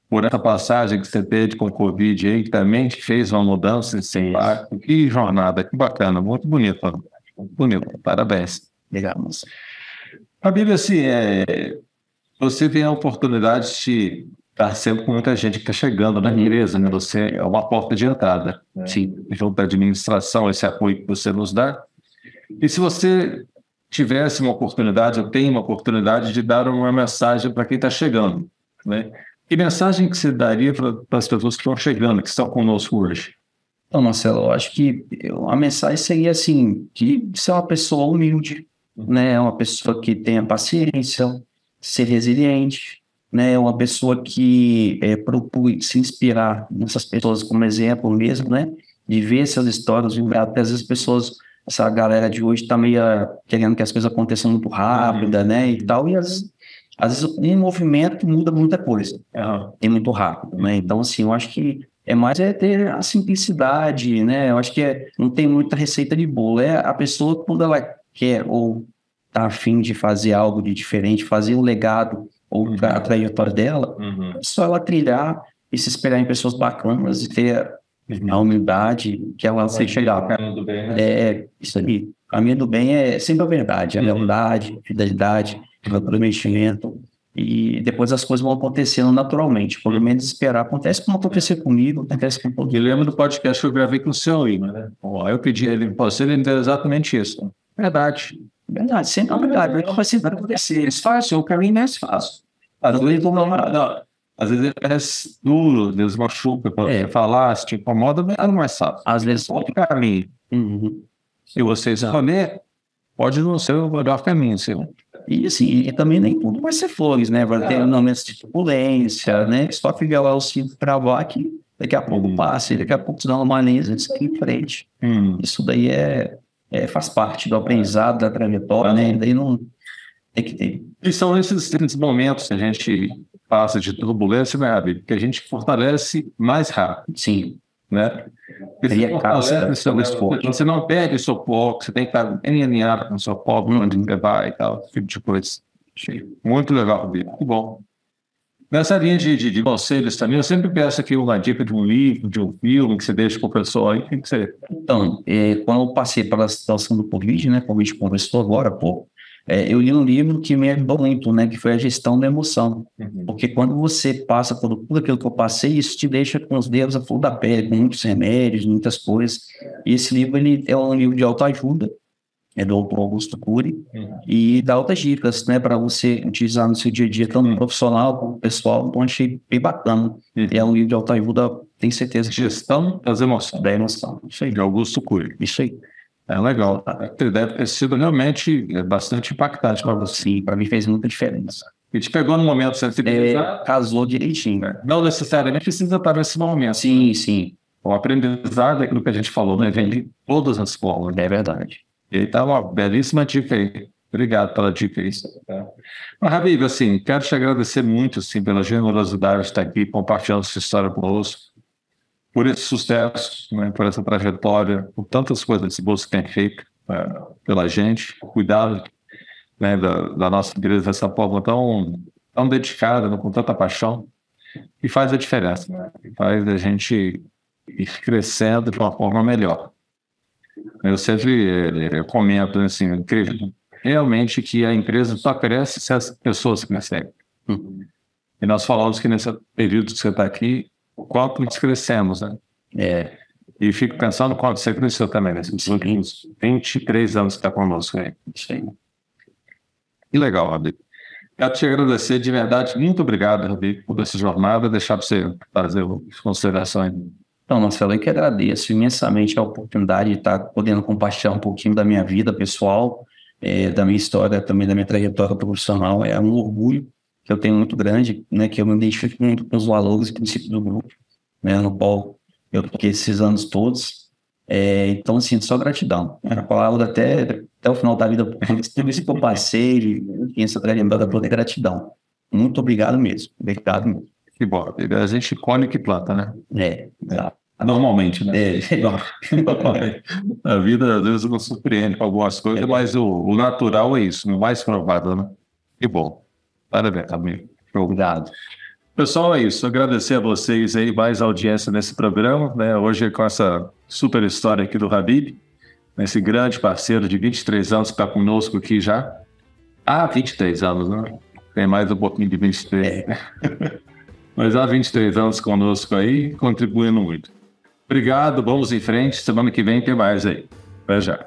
[SPEAKER 1] por essa passagem que você teve com o Covid aí, que também fez uma mudança em impacto. Que jornada, que bacana, muito bonito, muito bonito, parabéns.
[SPEAKER 2] Legal, moça.
[SPEAKER 1] A Bíblia, assim, é, você tem a oportunidade de está sempre com muita gente que está chegando na empresa, né? Você é uma porta de entrada, é. sim, junto à administração, esse apoio que você nos dá. E se você tivesse uma oportunidade, eu tenho uma oportunidade de dar uma mensagem para quem está chegando, né? Que mensagem que você daria para as pessoas que estão chegando, que estão conosco hoje?
[SPEAKER 2] Então, Marcelo, eu acho que a mensagem seria assim, que ser uma pessoa humilde, né? Uma pessoa que tenha paciência, ser resiliente, né, uma pessoa que é, procure se inspirar nessas pessoas como exemplo mesmo, né, de ver essas histórias, até às vezes as pessoas, essa galera de hoje está meio ah, querendo que as coisas aconteçam muito rápida, né, e tal, e às, às vezes um movimento muda muita coisa, uhum. e muito rápido, né, então assim, eu acho que é mais é ter a simplicidade, né, eu acho que é, não tem muita receita de bolo, é a pessoa quando ela quer ou tá afim de fazer algo de diferente, fazer um legado ou uhum. a trajetória dela, uhum. é só ela trilhar e se espelhar em pessoas bacanas e ter uhum. a humildade que ela se chegar. Né? É, isso aí. A minha do bem é sempre a verdade, a uhum. lealdade, a fidelidade, o comprometimento. E depois as coisas vão acontecendo naturalmente. Pelo menos esperar. Acontece como aconteceu comigo, acontece com todo
[SPEAKER 1] mundo. Eu lembro do podcast que eu gravei com o seu Igor, né? eu pedi ele, você ele entendeu exatamente isso. Verdade.
[SPEAKER 2] Verdade, sempre é verdade. Vai assim, vai acontecer. Eles fazem o caminho mais fácil. Às vezes, não, não,
[SPEAKER 1] às vezes parece duro, Deus machuca para é. falar, se te incomoda, mas não é fácil.
[SPEAKER 2] Às vezes
[SPEAKER 1] pode caminho. Uhum. Se você escolher, pode não ser o melhor caminho seu.
[SPEAKER 2] E assim, e também nem tudo vai ser flores, né? Vai ter momentos de turbulência, né? Só ficar lá o cinto travar que daqui a pouco hum. passa, e daqui a pouco você dá uma de seguir em frente. Hum. Isso daí é é, faz parte do aprendizado, da trajetória, né? Daí não tem que ter.
[SPEAKER 1] E são esses, esses momentos que a gente passa de turbulência, né, Abi? Que a gente fortalece mais rápido.
[SPEAKER 2] Sim.
[SPEAKER 1] Né?
[SPEAKER 2] Cria casa, seu esforço.
[SPEAKER 1] Você não perde o seu foco, você tem que estar bem alinhado com o seu foco, onde você vai e tal, esse tipo de coisa. Muito legal, Abi. Muito bom. Nessa linha de, de, de, conselhos também, eu sempre peço aqui uma dica de um livro, de um filme que você deixa com o pessoal aí. O que você...
[SPEAKER 2] Então, é, quando eu passei pela situação do Covid, né, como a gente conversou agora há pouco, é, eu li um livro que me ajudou muito, né, que foi a gestão da emoção. Uhum. Porque quando você passa por tudo aquilo que eu passei, isso te deixa com os dedos a flor da pele, com muitos remédios, muitas coisas. E esse livro ele é um livro de autoajuda, é do Augusto Cury, uhum. e dá outras dicas, né, para você utilizar no seu dia a dia, tanto uhum. profissional como pessoal. Então, achei bem bacana. Uhum. É um livro de autoajuda, tenho certeza.
[SPEAKER 1] Gestão das emoções.
[SPEAKER 2] Da emoção. Isso aí.
[SPEAKER 1] De Augusto Cury.
[SPEAKER 2] Isso aí.
[SPEAKER 1] É legal. Deve ter sido realmente é, bastante impactante para você.
[SPEAKER 2] Sim, para mim fez muita diferença.
[SPEAKER 1] E te pegou no momento sensibilizado?
[SPEAKER 2] É, casou direitinho. Né?
[SPEAKER 1] Não necessariamente precisa estar nesse momento.
[SPEAKER 2] Sim, sim.
[SPEAKER 1] O aprendizado, aquilo que a gente falou, né? vem de todas as escolas.
[SPEAKER 2] É verdade.
[SPEAKER 1] E aí tá uma belíssima dica aí. Obrigado pela dica aí. Mas, Habib, assim, quero te agradecer muito assim, pela generosidade de estar aqui compartilhando sua história conosco por esse sucesso, né, por essa trajetória, por tantas coisas que tem feito é, pela gente, cuidado né, da, da, nossa igreja dessa forma tão, tão dedicada, né, com tanta paixão, e faz a diferença, né, faz a gente ir crescendo de uma forma melhor. Eu sempre eu comento assim, incrível, realmente que a empresa só cresce se as pessoas crescem. Uhum. E nós falamos que nesse período que você está aqui, o quanto nós crescemos, né?
[SPEAKER 2] É.
[SPEAKER 1] E fico pensando quanto você cresceu também nesses últimos 23 anos que está conosco aí. Isso aí. Que legal, Rabi. Quero te agradecer de verdade. Muito obrigado, Rabi, por essa jornada. Deixar para você fazer as considerações.
[SPEAKER 2] Então, Marcelo, eu que agradeço imensamente a oportunidade de estar podendo compartilhar um pouquinho da minha vida pessoal, é, da minha história, também da minha trajetória profissional. É um orgulho que eu tenho muito grande, né, que eu me identifico muito com os valores e princípios do grupo, né, no qual eu toquei esses anos todos. É, então, assim, só gratidão. Era a palavra até, até o final da vida, tudo isso que eu passei, e essa trajetória toda é gratidão. Muito obrigado mesmo. Obrigado mesmo.
[SPEAKER 1] Que bom. A gente colhe que planta, né?
[SPEAKER 2] É, exato.
[SPEAKER 1] Normalmente, né? É. [LAUGHS] a vida às vezes não surpreende com algumas coisas, é. mas o, o, natural é isso, o mais provável, né? Que bom. Parabéns, amigo.
[SPEAKER 2] Obrigado.
[SPEAKER 1] Pessoal, é isso. Agradecer a vocês aí, mais audiência nesse programa, né? Hoje com essa super história aqui do Habib, esse grande parceiro de 23 anos que está conosco aqui já. Há 23 anos, né? Tem mais um pouquinho de 23. É. [LAUGHS] Mas há 23 anos conosco aí, contribuindo muito. Obrigado, vamos em frente. Semana que vem tem mais aí. Até já.